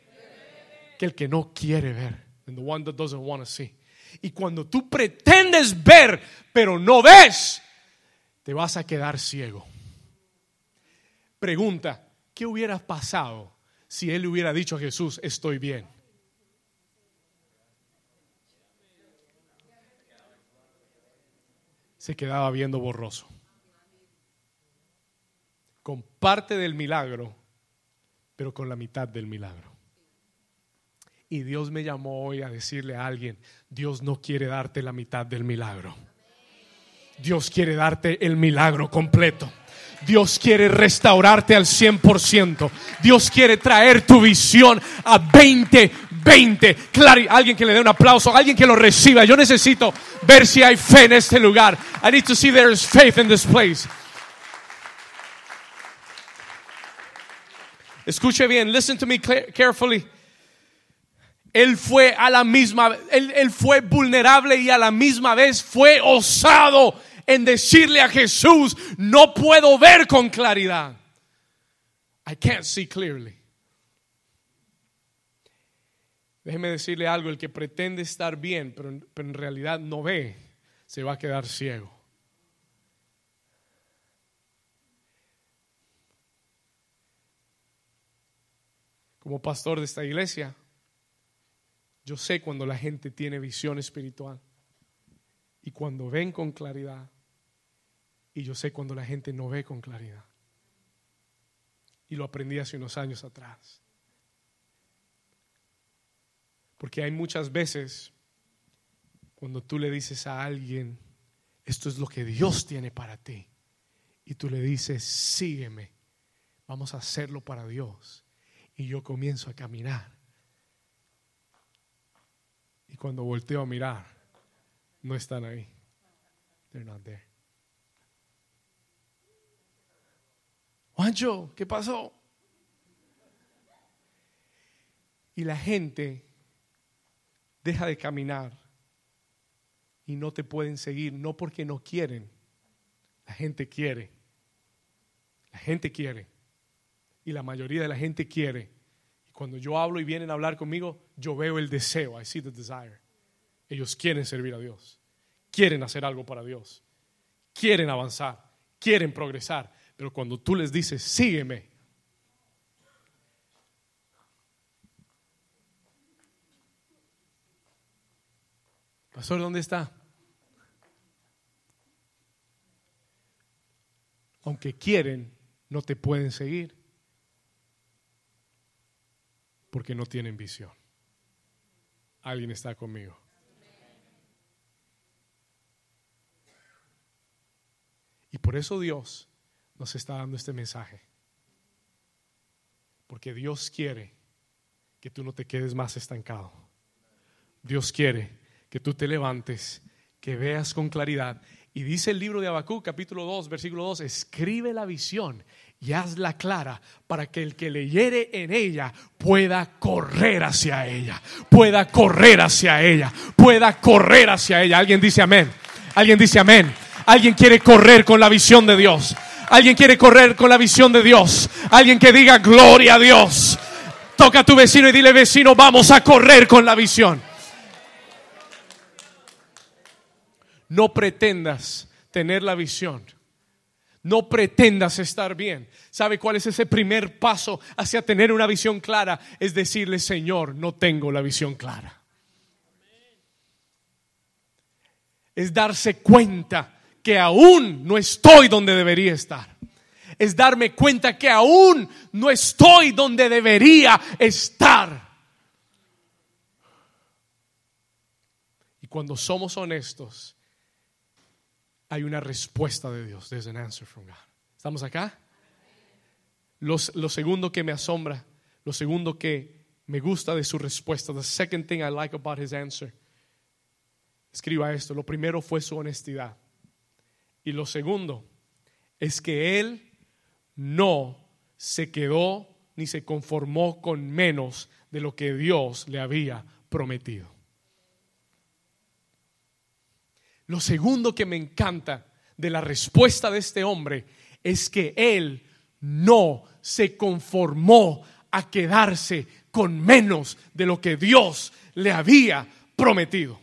que el que no quiere ver the one that doesn't want to see. Y cuando tú pretendes ver, pero no ves, te vas a quedar ciego. Pregunta, ¿qué hubiera pasado si él hubiera dicho a Jesús, estoy bien? Se quedaba viendo borroso. Con parte del milagro, pero con la mitad del milagro. Y Dios me llamó hoy a decirle a alguien, Dios no quiere darte la mitad del milagro. Dios quiere darte el milagro completo. Dios quiere restaurarte al 100%. Dios quiere traer tu visión a 20, 20. Claro, alguien que le dé un aplauso, alguien que lo reciba. Yo necesito ver si hay fe en este lugar. I need to see there is faith in this place. Escuche bien, listen to me carefully. Él fue a la misma, él fue vulnerable y a la misma vez fue osado en decirle a Jesús, no puedo ver con claridad. I can't see clearly. Déjeme decirle algo, el que pretende estar bien, pero, en realidad no ve, se va a quedar ciego. Como pastor de esta iglesia, yo sé cuando la gente tiene visión espiritual y cuando ven con claridad. Y yo sé cuando la gente no ve con claridad. Y lo aprendí hace unos años atrás. Porque hay muchas veces cuando tú le dices a alguien, esto es lo que Dios tiene para ti. y tú le dices, sígueme, vamos a hacerlo para Dios. Y yo comienzo a caminar. Y cuando volteo a mirar, no están ahí. They're not there. Juancho, ¿qué pasó? Y la gente deja de caminar y no te pueden seguir, no porque no quieren, la gente quiere, la gente quiere y la mayoría de la gente quiere. Y cuando yo hablo y vienen a hablar conmigo, yo veo el deseo, I see the desire. Ellos quieren servir a Dios, quieren hacer algo para Dios, quieren avanzar, quieren progresar, pero cuando tú les dices, sígueme, Pastor, ¿dónde está? Aunque quieren, no te pueden seguir porque no tienen visión. Alguien está conmigo. Y por eso Dios nos está dando este mensaje. Porque Dios quiere que tú no te quedes más estancado. Dios quiere que tú te levantes, que veas con claridad. Y dice el libro de Habacuc, capítulo 2, versículo 2, escribe la visión y hazla clara para que el que leyere en ella pueda correr hacia ella, pueda correr hacia ella, pueda correr hacia ella. Alguien dice amén. Alguien dice amén. Alguien quiere correr con la visión de Dios. Alguien quiere correr con la visión de Dios. Alguien que diga gloria a Dios. Toca a tu vecino y dile vecino, vamos a correr con la visión. No pretendas tener la visión. No pretendas estar bien. ¿Sabe cuál es ese primer paso hacia tener una visión clara? Es decirle, Señor, no tengo la visión clara. Es darse cuenta que aún no estoy donde debería estar. Es darme cuenta que aún no estoy donde debería estar. Y cuando somos honestos, hay una respuesta de Dios. There's an answer from God. ¿Estamos acá? Lo segundo que me asombra, lo segundo que me gusta de su respuesta, the second thing I like about his answer. Escriba esto. Lo primero fue su honestidad. Y lo segundo es que él no se quedó ni se conformó con menos de lo que Dios le había prometido. Lo segundo que me encanta de la respuesta de este hombre es que él no se conformó a quedarse con menos de lo que Dios le había prometido.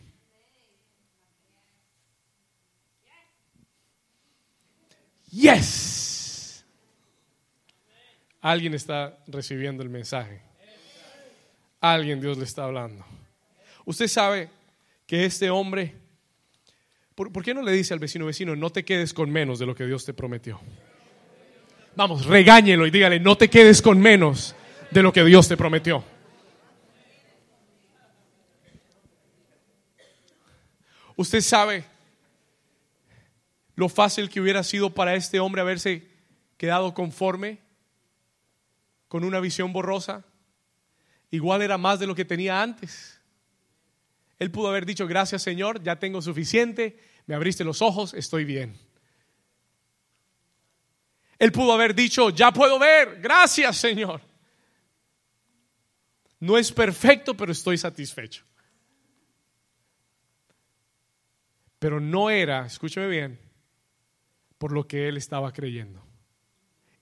Yes. Alguien está recibiendo el mensaje. Alguien Dios le está hablando. Usted sabe que este hombre ¿Por, qué no le dice al vecino, vecino, no te quedes con menos de lo que Dios te prometió? Vamos, regáñelo y dígale, no te quedes con menos de lo que Dios te prometió. Usted sabe lo fácil que hubiera sido para este hombre haberse quedado conforme con una visión borrosa. Igual era más de lo que tenía antes. Él pudo haber dicho, gracias Señor, ya tengo suficiente, me abriste los ojos, estoy bien. Él pudo haber dicho, ya puedo ver, gracias Señor. No es perfecto, pero estoy satisfecho. Pero no era, escúcheme bien, por lo que él estaba creyendo.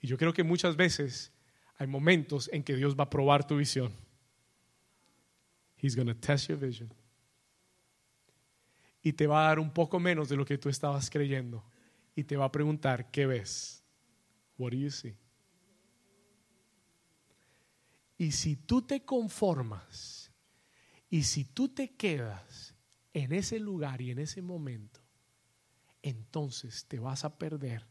Y yo creo que muchas veces hay momentos en que Dios va a probar tu visión. He's going to test your vision y te va a dar un poco menos de lo que tú estabas creyendo y te va a preguntar, ¿qué ves? What do you see? Y si tú te conformas y si tú te quedas en ese lugar y en ese momento, entonces te vas a perder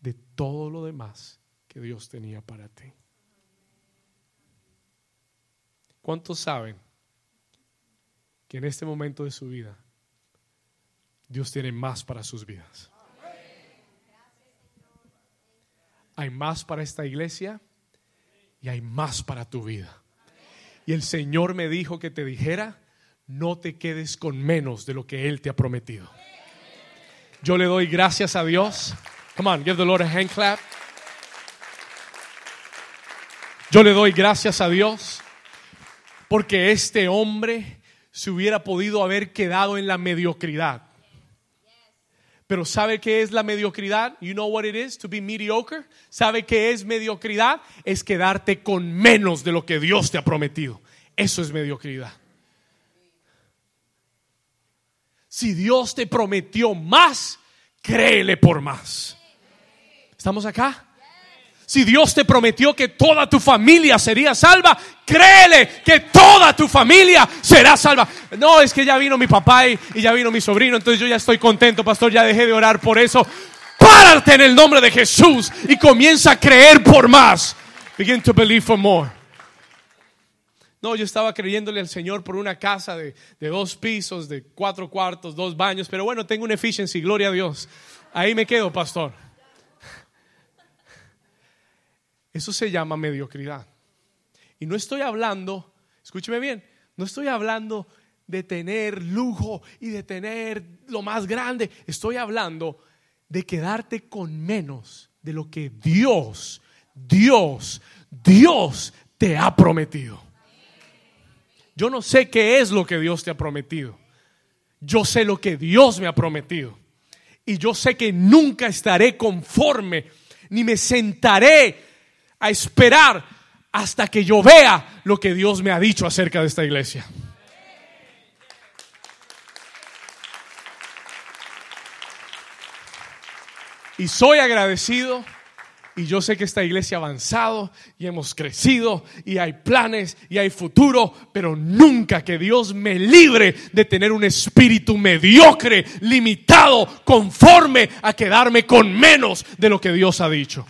de todo lo demás que Dios tenía para ti. ¿Cuántos saben que en este momento de su vida Dios tiene más para sus vidas. hay más para esta iglesia y hay más para tu vida. Y el Señor me dijo que te dijera, no te quedes con menos de lo que Él te ha prometido. Yo le doy gracias a Dios. Come on, give the Lord a hand clap. Yo le doy gracias a Dios porque este hombre se hubiera podido haber quedado en la mediocridad. Pero ¿sabe qué es la mediocridad? You know what it is to be mediocre? ¿Sabe qué es mediocridad? Es quedarte con menos de lo que Dios te ha prometido. Eso es mediocridad. Si Dios te prometió más, créele por más. ¿Estamos acá? Si Dios te prometió que toda tu familia sería salva, créele que toda tu familia será salva. No, es que ya vino mi papá y, ya vino mi sobrino, entonces yo ya estoy contento, pastor, ya dejé de orar por eso. Párate en el nombre de Jesús y comienza a creer por más. Begin to believe for more. No, yo estaba creyéndole al Señor por una casa de, de, dos pisos, de cuatro cuartos, dos baños, pero bueno, tengo un efficiency, gloria a Dios. Ahí me quedo, pastor. Eso se llama mediocridad. Y no estoy hablando, escúcheme bien, no estoy hablando de tener lujo y de tener lo más grande. Estoy hablando de quedarte con menos de lo que Dios, Dios, Dios te ha prometido. Yo no sé qué es lo que Dios te ha prometido. Yo sé lo que Dios me ha prometido. Y yo sé que nunca estaré conforme, ni me sentaré a esperar hasta que yo vea lo que Dios me ha dicho acerca de esta iglesia. Y soy agradecido y yo sé que esta iglesia ha avanzado y hemos crecido y hay planes y hay futuro, pero nunca que Dios me libre de tener un espíritu mediocre, limitado, conforme a quedarme con menos de lo que Dios ha dicho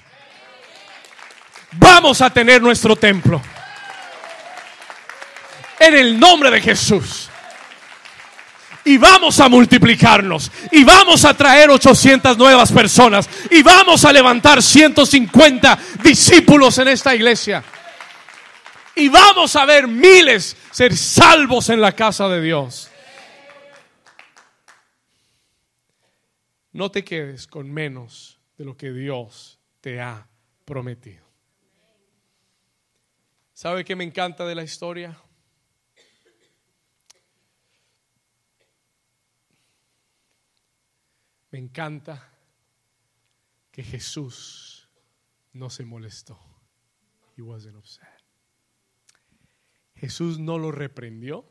vamos a tener nuestro templo. En el nombre de Jesús. Y vamos a multiplicarnos. Y vamos a traer 800 nuevas personas. Y vamos a levantar 150 discípulos en esta iglesia. Y vamos a ver miles ser salvos en la casa de Dios. No te quedes con menos de lo que Dios te ha prometido. ¿Sabe qué me encanta de la historia? Me encanta que Jesús no se molestó. He wasn't upset. Jesús no lo reprendió.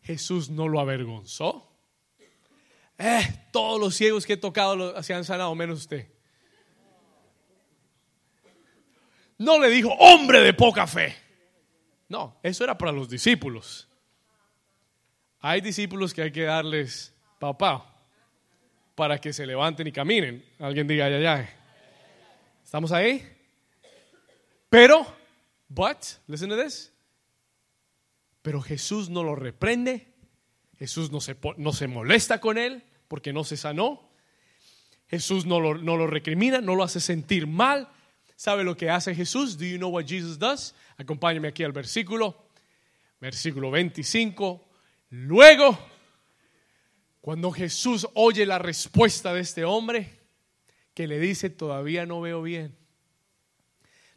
Jesús no lo avergonzó. Eh, todos los ciegos que he tocado se han sanado, menos usted. No le dijo hombre de poca fe. No, eso era para los discípulos. Hay discípulos que hay que darles papá para que se levanten y caminen. Alguien diga, ay, ay, ¿Estamos ahí? Pero, but, listen to this. Pero Jesús no lo reprende. Jesús no se, no se molesta con él porque no se sanó. Jesús no lo, no lo recrimina, no lo hace sentir mal. ¿Sabe lo que hace Jesús? Do you know what Jesus does? Acompáñame aquí al versículo, versículo 25. Luego, cuando Jesús oye la respuesta de este hombre, que le dice, todavía no veo bien,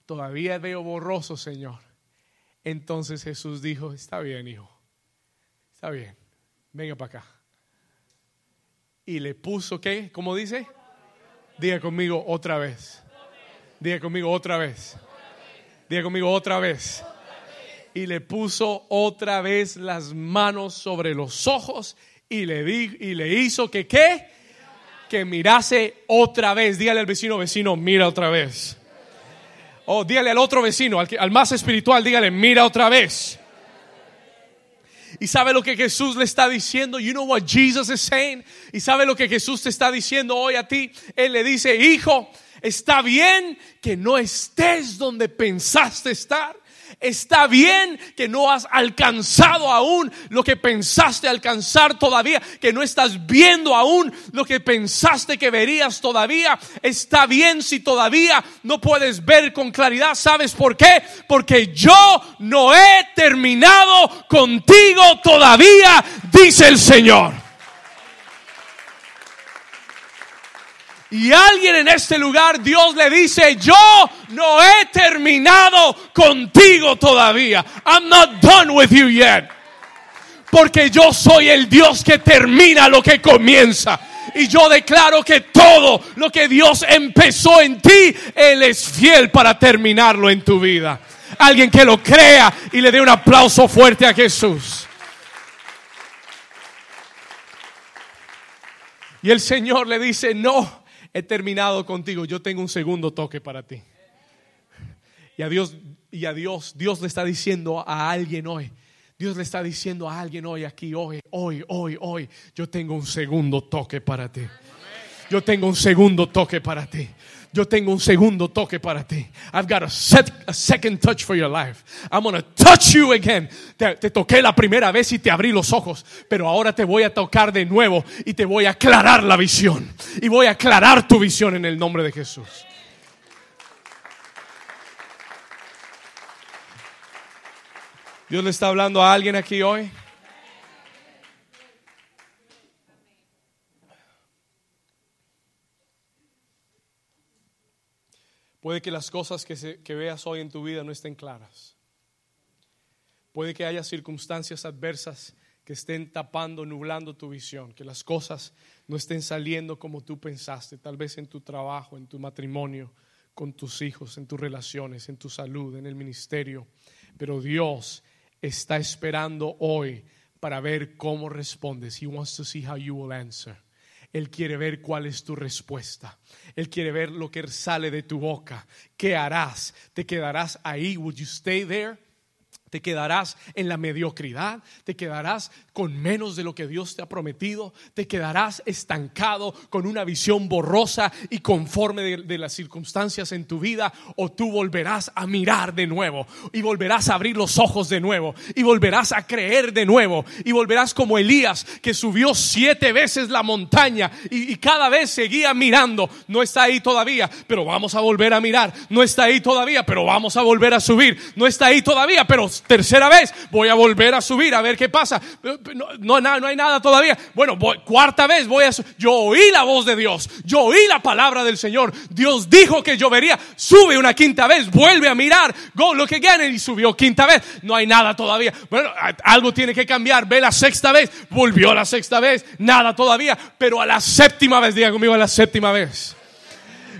todavía veo borroso, Señor. Entonces Jesús dijo, está bien, hijo, está bien, venga para acá. Y le puso, ¿qué? ¿Cómo dice? Diga conmigo otra vez. Diga conmigo otra vez. Diga conmigo otra vez. Y le puso otra vez las manos sobre los ojos y le, di, y le hizo que qué? Que mirase otra vez. Dígale al vecino, vecino, mira otra vez. O dígale al otro vecino, al, al más espiritual, dígale, mira otra vez. Y sabe lo que Jesús le está diciendo. You know what Jesus is saying. Y sabe lo que Jesús te está diciendo hoy a ti. Él le dice, hijo, Está bien que no estés donde pensaste estar. Está bien que no has alcanzado aún lo que pensaste alcanzar todavía, que no estás viendo aún lo que pensaste que verías todavía. Está bien si todavía no puedes ver con claridad. ¿Sabes por qué? Porque yo no he terminado contigo todavía, dice el Señor. Y alguien en este lugar, Dios le dice, yo no he terminado contigo todavía. I'm not done with you yet. Porque yo soy el Dios que termina lo que comienza. Y yo declaro que todo lo que Dios empezó en ti, Él es fiel para terminarlo en tu vida. Alguien que lo crea y le dé un aplauso fuerte a Jesús. Y el Señor le dice, no, he terminado contigo, yo tengo un segundo toque para ti. Y a Dios, y a Dios, Dios le está diciendo a alguien hoy, Dios le está diciendo a alguien hoy aquí, hoy, hoy, hoy, hoy, yo tengo un segundo toque para ti. Yo tengo un segundo toque para ti. Yo tengo un segundo toque para ti. I've got a, second touch for your life. I'm going to touch you again. Te, te, toqué la primera vez y te abrí los ojos, pero ahora te voy a tocar de nuevo y te voy a aclarar la visión. Y voy a aclarar tu visión en el nombre de Jesús. Dios le está hablando a alguien aquí hoy. Puede que las cosas que, veas hoy en tu vida no estén claras. Puede que haya circunstancias adversas que estén tapando, nublando tu visión, que las cosas no estén saliendo como tú pensaste, tal vez en tu trabajo, en tu matrimonio, con tus hijos, en tus relaciones, en tu salud, en el ministerio. Pero Dios está esperando hoy para ver cómo respondes. He wants to see how you will answer. Él quiere ver cuál es tu respuesta. Él quiere ver lo que sale de tu boca. ¿Qué harás? ¿Te quedarás ahí? Would you stay there? Te quedarás en la mediocridad, te quedarás con menos de lo que Dios te ha prometido, te quedarás estancado con una visión borrosa y conforme de, las circunstancias en tu vida, o tú volverás a mirar de nuevo y volverás a abrir los ojos de nuevo y volverás a creer de nuevo y volverás como Elías que subió siete veces la montaña y, y cada vez seguía mirando. No está ahí todavía, pero vamos a volver a mirar. No está ahí todavía, pero vamos a volver a subir. No está ahí todavía, pero tercera vez, voy a volver a subir a ver qué pasa. No, no, no hay nada todavía. Bueno, cuarta vez voy a Yo oí la voz de Dios, yo oí la palabra del Señor. Dios dijo que llovería. Sube una quinta vez, vuelve a mirar. Go look again y subió quinta vez. No hay nada todavía. Bueno, algo tiene que cambiar. Ve la sexta vez, volvió la sexta vez, nada todavía. Pero a la séptima vez, diga conmigo a la séptima vez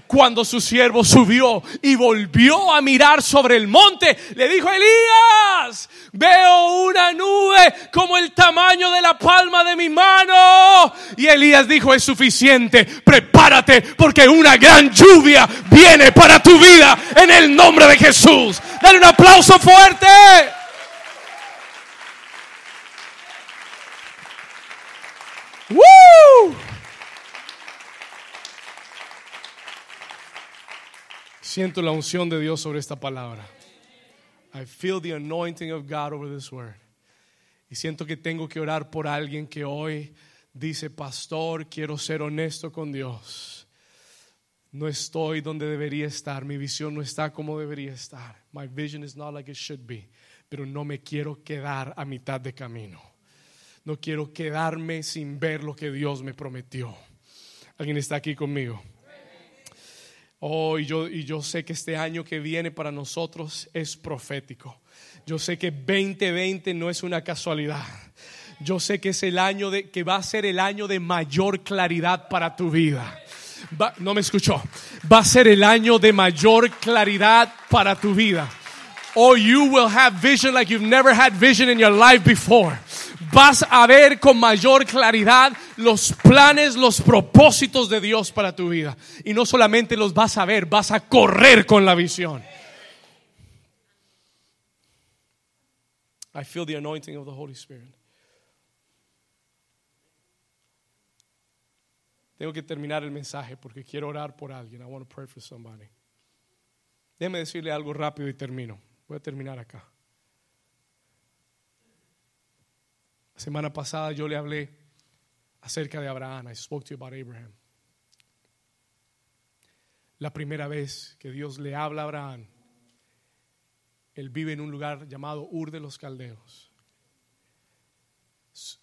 cuando su siervo subió y volvió a mirar sobre el monte, le dijo, Elías, veo una nube como el tamaño de la palma de mi mano. Y Elías dijo, es suficiente, prepárate porque una gran lluvia viene para tu vida en el nombre de Jesús. Dale un aplauso fuerte. ¡Woo! Siento la unción de Dios sobre esta palabra. I feel the anointing of God over this word. Y siento que tengo que orar por alguien que hoy dice, pastor, quiero ser honesto con Dios. No estoy donde debería estar, mi visión no está como debería estar. My vision is not like it should be. Pero no me quiero quedar a mitad de camino. No quiero quedarme sin ver lo que Dios me prometió. ¿Alguien está aquí conmigo? Oh, y yo, y yo sé que este año que viene para nosotros es profético. Yo sé que 2020 no es una casualidad. Yo sé que es el año de que va a ser el año de mayor claridad para tu vida. no me escuchó. Va a ser el año de mayor claridad para tu vida. Oh, you will have vision like you've never had vision in your life before vas a ver con mayor claridad los planes, los propósitos de Dios para tu vida. Y no solamente los vas a ver, vas a correr con la visión. I feel the anointing of the Holy Spirit. Tengo que terminar el mensaje porque quiero orar por alguien. I want to pray for somebody. Déjeme decirle algo rápido y termino. Voy a terminar acá. La semana pasada yo le hablé acerca de Abraham. I spoke to you about Abraham. La primera vez que Dios le habla a Abraham, él vive en un lugar llamado Ur de los Caldeos.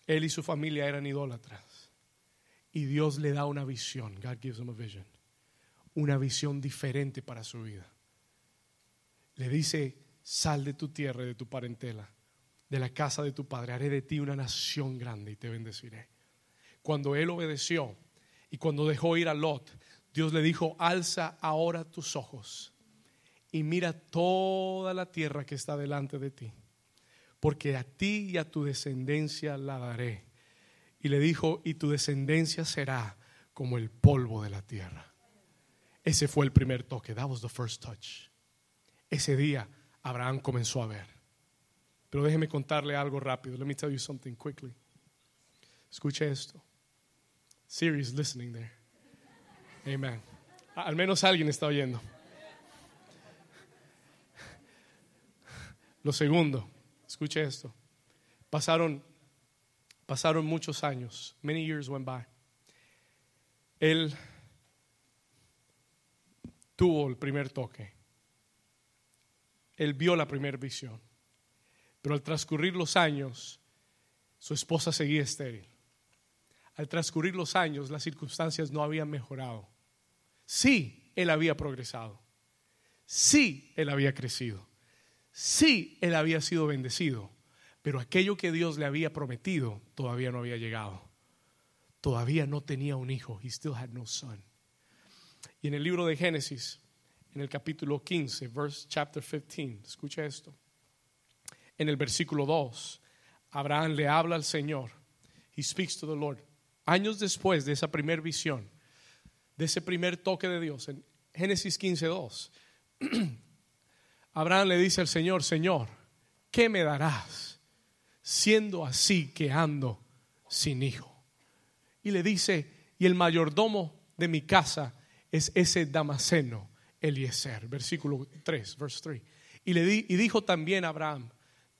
Él y su familia eran idólatras. Y Dios le da una visión. God gives him a vision. Una visión diferente para su vida. Le dice, sal de tu tierra y de tu parentela de la casa de tu padre, haré de ti una nación grande y te bendeciré. Cuando él obedeció y cuando dejó ir a Lot, Dios le dijo, alza ahora tus ojos y mira toda la tierra que está delante de ti, porque a ti y a tu descendencia la daré. Y le dijo, y tu descendencia será como el polvo de la tierra. Ese fue el primer toque. That was the first touch. Ese día Abraham comenzó a ver. Pero déjeme contarle algo rápido. Let me tell you something quickly. Escuche esto. Serious listening there. Amen. Al menos alguien está oyendo. Lo segundo, escuche esto. Pasaron, pasaron muchos años. Many years went by. Él tuvo el primer toque. Él vio la primera visión. Pero al transcurrir los años, su esposa seguía estéril. Al transcurrir los años, las circunstancias no habían mejorado. Sí, él había progresado. Sí, él había crecido. Sí, él había sido bendecido. Pero aquello que Dios le había prometido todavía no había llegado. Todavía no tenía un hijo. He still had no son. Y en el libro de Génesis, en el capítulo 15, verse chapter 15, escucha esto en el versículo 2, Abraham le habla al Señor. He speaks to the Lord. Años después de esa primera visión, de ese primer toque de Dios, en Génesis 15, 2, Abraham le dice al Señor, Señor, ¿qué me darás siendo así que ando sin hijo? Y le dice, y el mayordomo de mi casa es ese Damaseno, Eliezer, versículo 3, verse 3. Y, le di, y dijo también Abraham,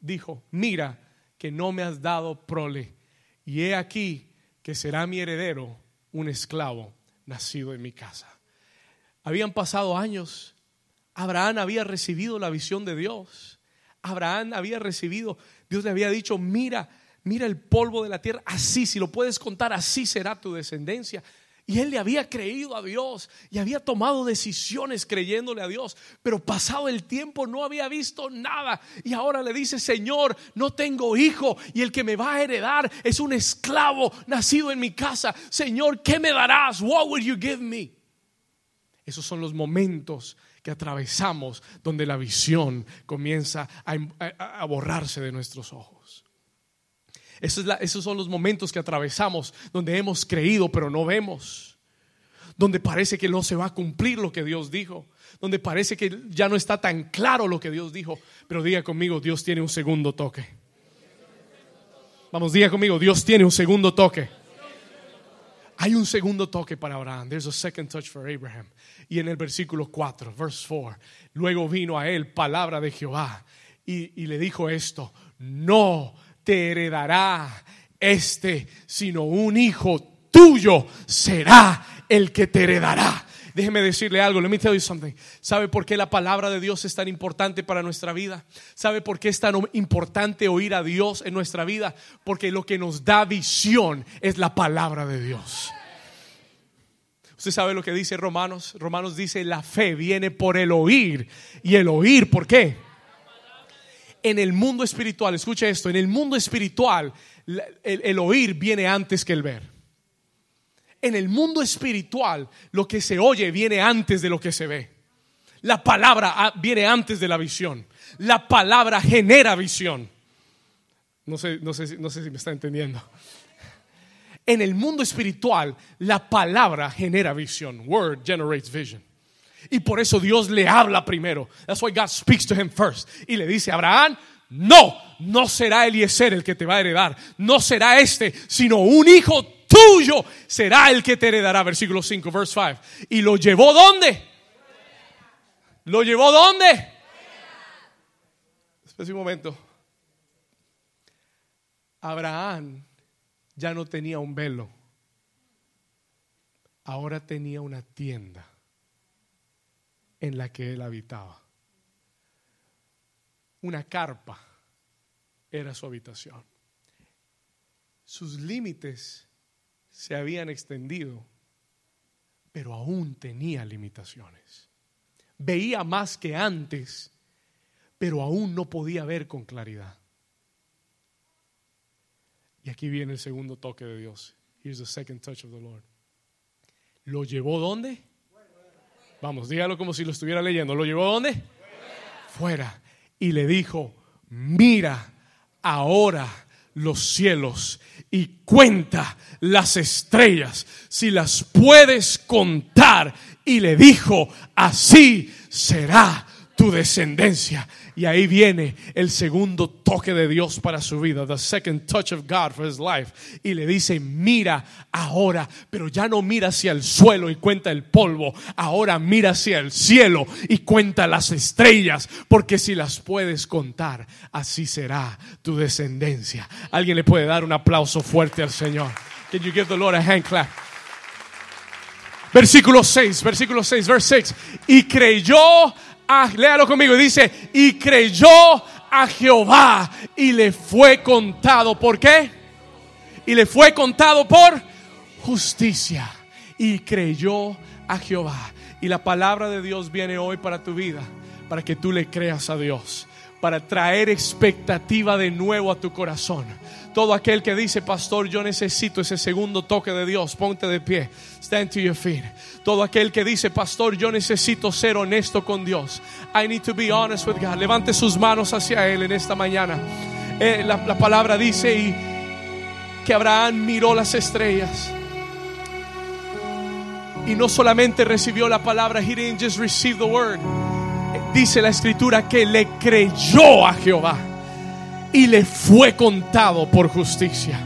dijo, mira que no me has dado prole, y he aquí que será mi heredero un esclavo nacido en mi casa. Habían pasado años, Abraham había recibido la visión de Dios, Abraham había recibido, Dios le había dicho, mira, mira el polvo de la tierra, así, si lo puedes contar, así será tu descendencia. Y él le había creído a Dios y había tomado decisiones creyéndole a Dios, pero pasado el tiempo no había visto nada. Y ahora le dice, Señor, no tengo hijo y el que me va a heredar es un esclavo nacido en mi casa. Señor, ¿qué me darás? What will you give me? Esos son los momentos que atravesamos donde la visión comienza a, borrarse de nuestros ojos. Esos, son los momentos que atravesamos donde hemos creído pero no vemos. Donde parece que no se va a cumplir lo que Dios dijo. Donde parece que ya no está tan claro lo que Dios dijo. Pero diga conmigo, Dios tiene un segundo toque. Vamos, diga conmigo, Dios tiene un segundo toque. Hay un segundo toque para Abraham. There's a second touch for Abraham. Y en el versículo 4, verse 4, luego vino a él palabra de Jehová y, y le dijo esto, no te heredará este, sino un hijo tuyo será el que te heredará. Déjeme decirle algo, let me tell you something. ¿Sabe por qué la palabra de Dios es tan importante para nuestra vida? ¿Sabe por qué es tan importante oír a Dios en nuestra vida? Porque lo que nos da visión es la palabra de Dios. Usted sabe lo que dice Romanos. Romanos dice, la fe viene por el oír. Y el oír, ¿por qué? En el mundo espiritual, escucha esto, en el mundo espiritual el, oír viene antes que el ver. En el mundo espiritual lo que se oye viene antes de lo que se ve. La palabra ah, viene antes de la visión. La palabra genera visión. No sé, no sé, no sé si me está entendiendo. En el mundo espiritual, la palabra genera visión. Word generates vision. Y por eso Dios le habla primero. That's why God speaks to him first. Y le dice, Abraham, no, no será Eliezer el que te va a heredar. No será este, sino un hijo tuyo será el que te heredará. Versículo 5, verse 5. ¿Y lo llevó dónde? ¿Lo llevó dónde? Espera un momento. Abraham ya no tenía un velo, ahora tenía una tienda en la que él habitaba. Una carpa era su habitación. Sus límites se habían extendido, pero aún tenía limitaciones. Veía más que antes, pero aún no podía ver con claridad. Y aquí viene el segundo toque de Dios. Here's the second touch of the Lord. ¿Lo llevó dónde? Vamos, dígalo como si lo estuviera leyendo. ¿Lo llevó dónde? Fuera. Y le dijo, mira ahora los cielos y cuenta las estrellas, si las puedes contar. Y le dijo, así será tu descendencia. Y ahí viene el segundo toque de Dios para su vida, the second touch of God for his life. Y le dice, mira ahora, pero ya no mira hacia el suelo y cuenta el polvo, ahora mira hacia el cielo y cuenta las estrellas, porque si las puedes contar, así será tu descendencia. Alguien le puede dar un aplauso fuerte al Señor. Can you give the Lord a hand clap? Versículo 6, versículo 6, verse 6. Y creyó a, léalo conmigo, dice, y creyó a Jehová y le fue contado. ¿Por qué? Y le fue contado por justicia. Y creyó a Jehová. Y la palabra de Dios viene hoy para tu vida, para que tú le creas a Dios, para traer expectativa de nuevo a tu corazón. Todo aquel que dice, pastor, yo necesito ese segundo toque de Dios, ponte de pie, stand to your feet. Todo aquel que dice, pastor, yo necesito ser honesto con Dios. I need to be honest with God. Levante sus manos hacia Él en esta mañana. Eh, la, la palabra dice y que Abraham miró las estrellas. Y no solamente recibió la palabra, he didn't just receive the word. Dice la escritura que le creyó a Jehová y le fue contado por justicia.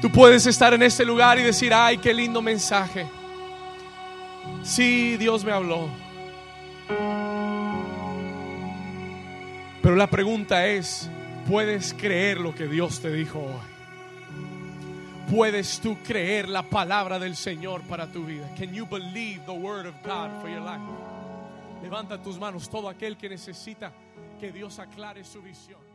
Tú puedes estar en este lugar y decir, ay, qué lindo mensaje. Sí, Dios me habló. Pero la pregunta es, ¿puedes creer lo que Dios te dijo hoy? ¿Puedes tú creer la palabra del Señor para tu vida? Can you believe the word of God for your life? Levanta tus manos todo aquel que necesita que Dios aclare su visión.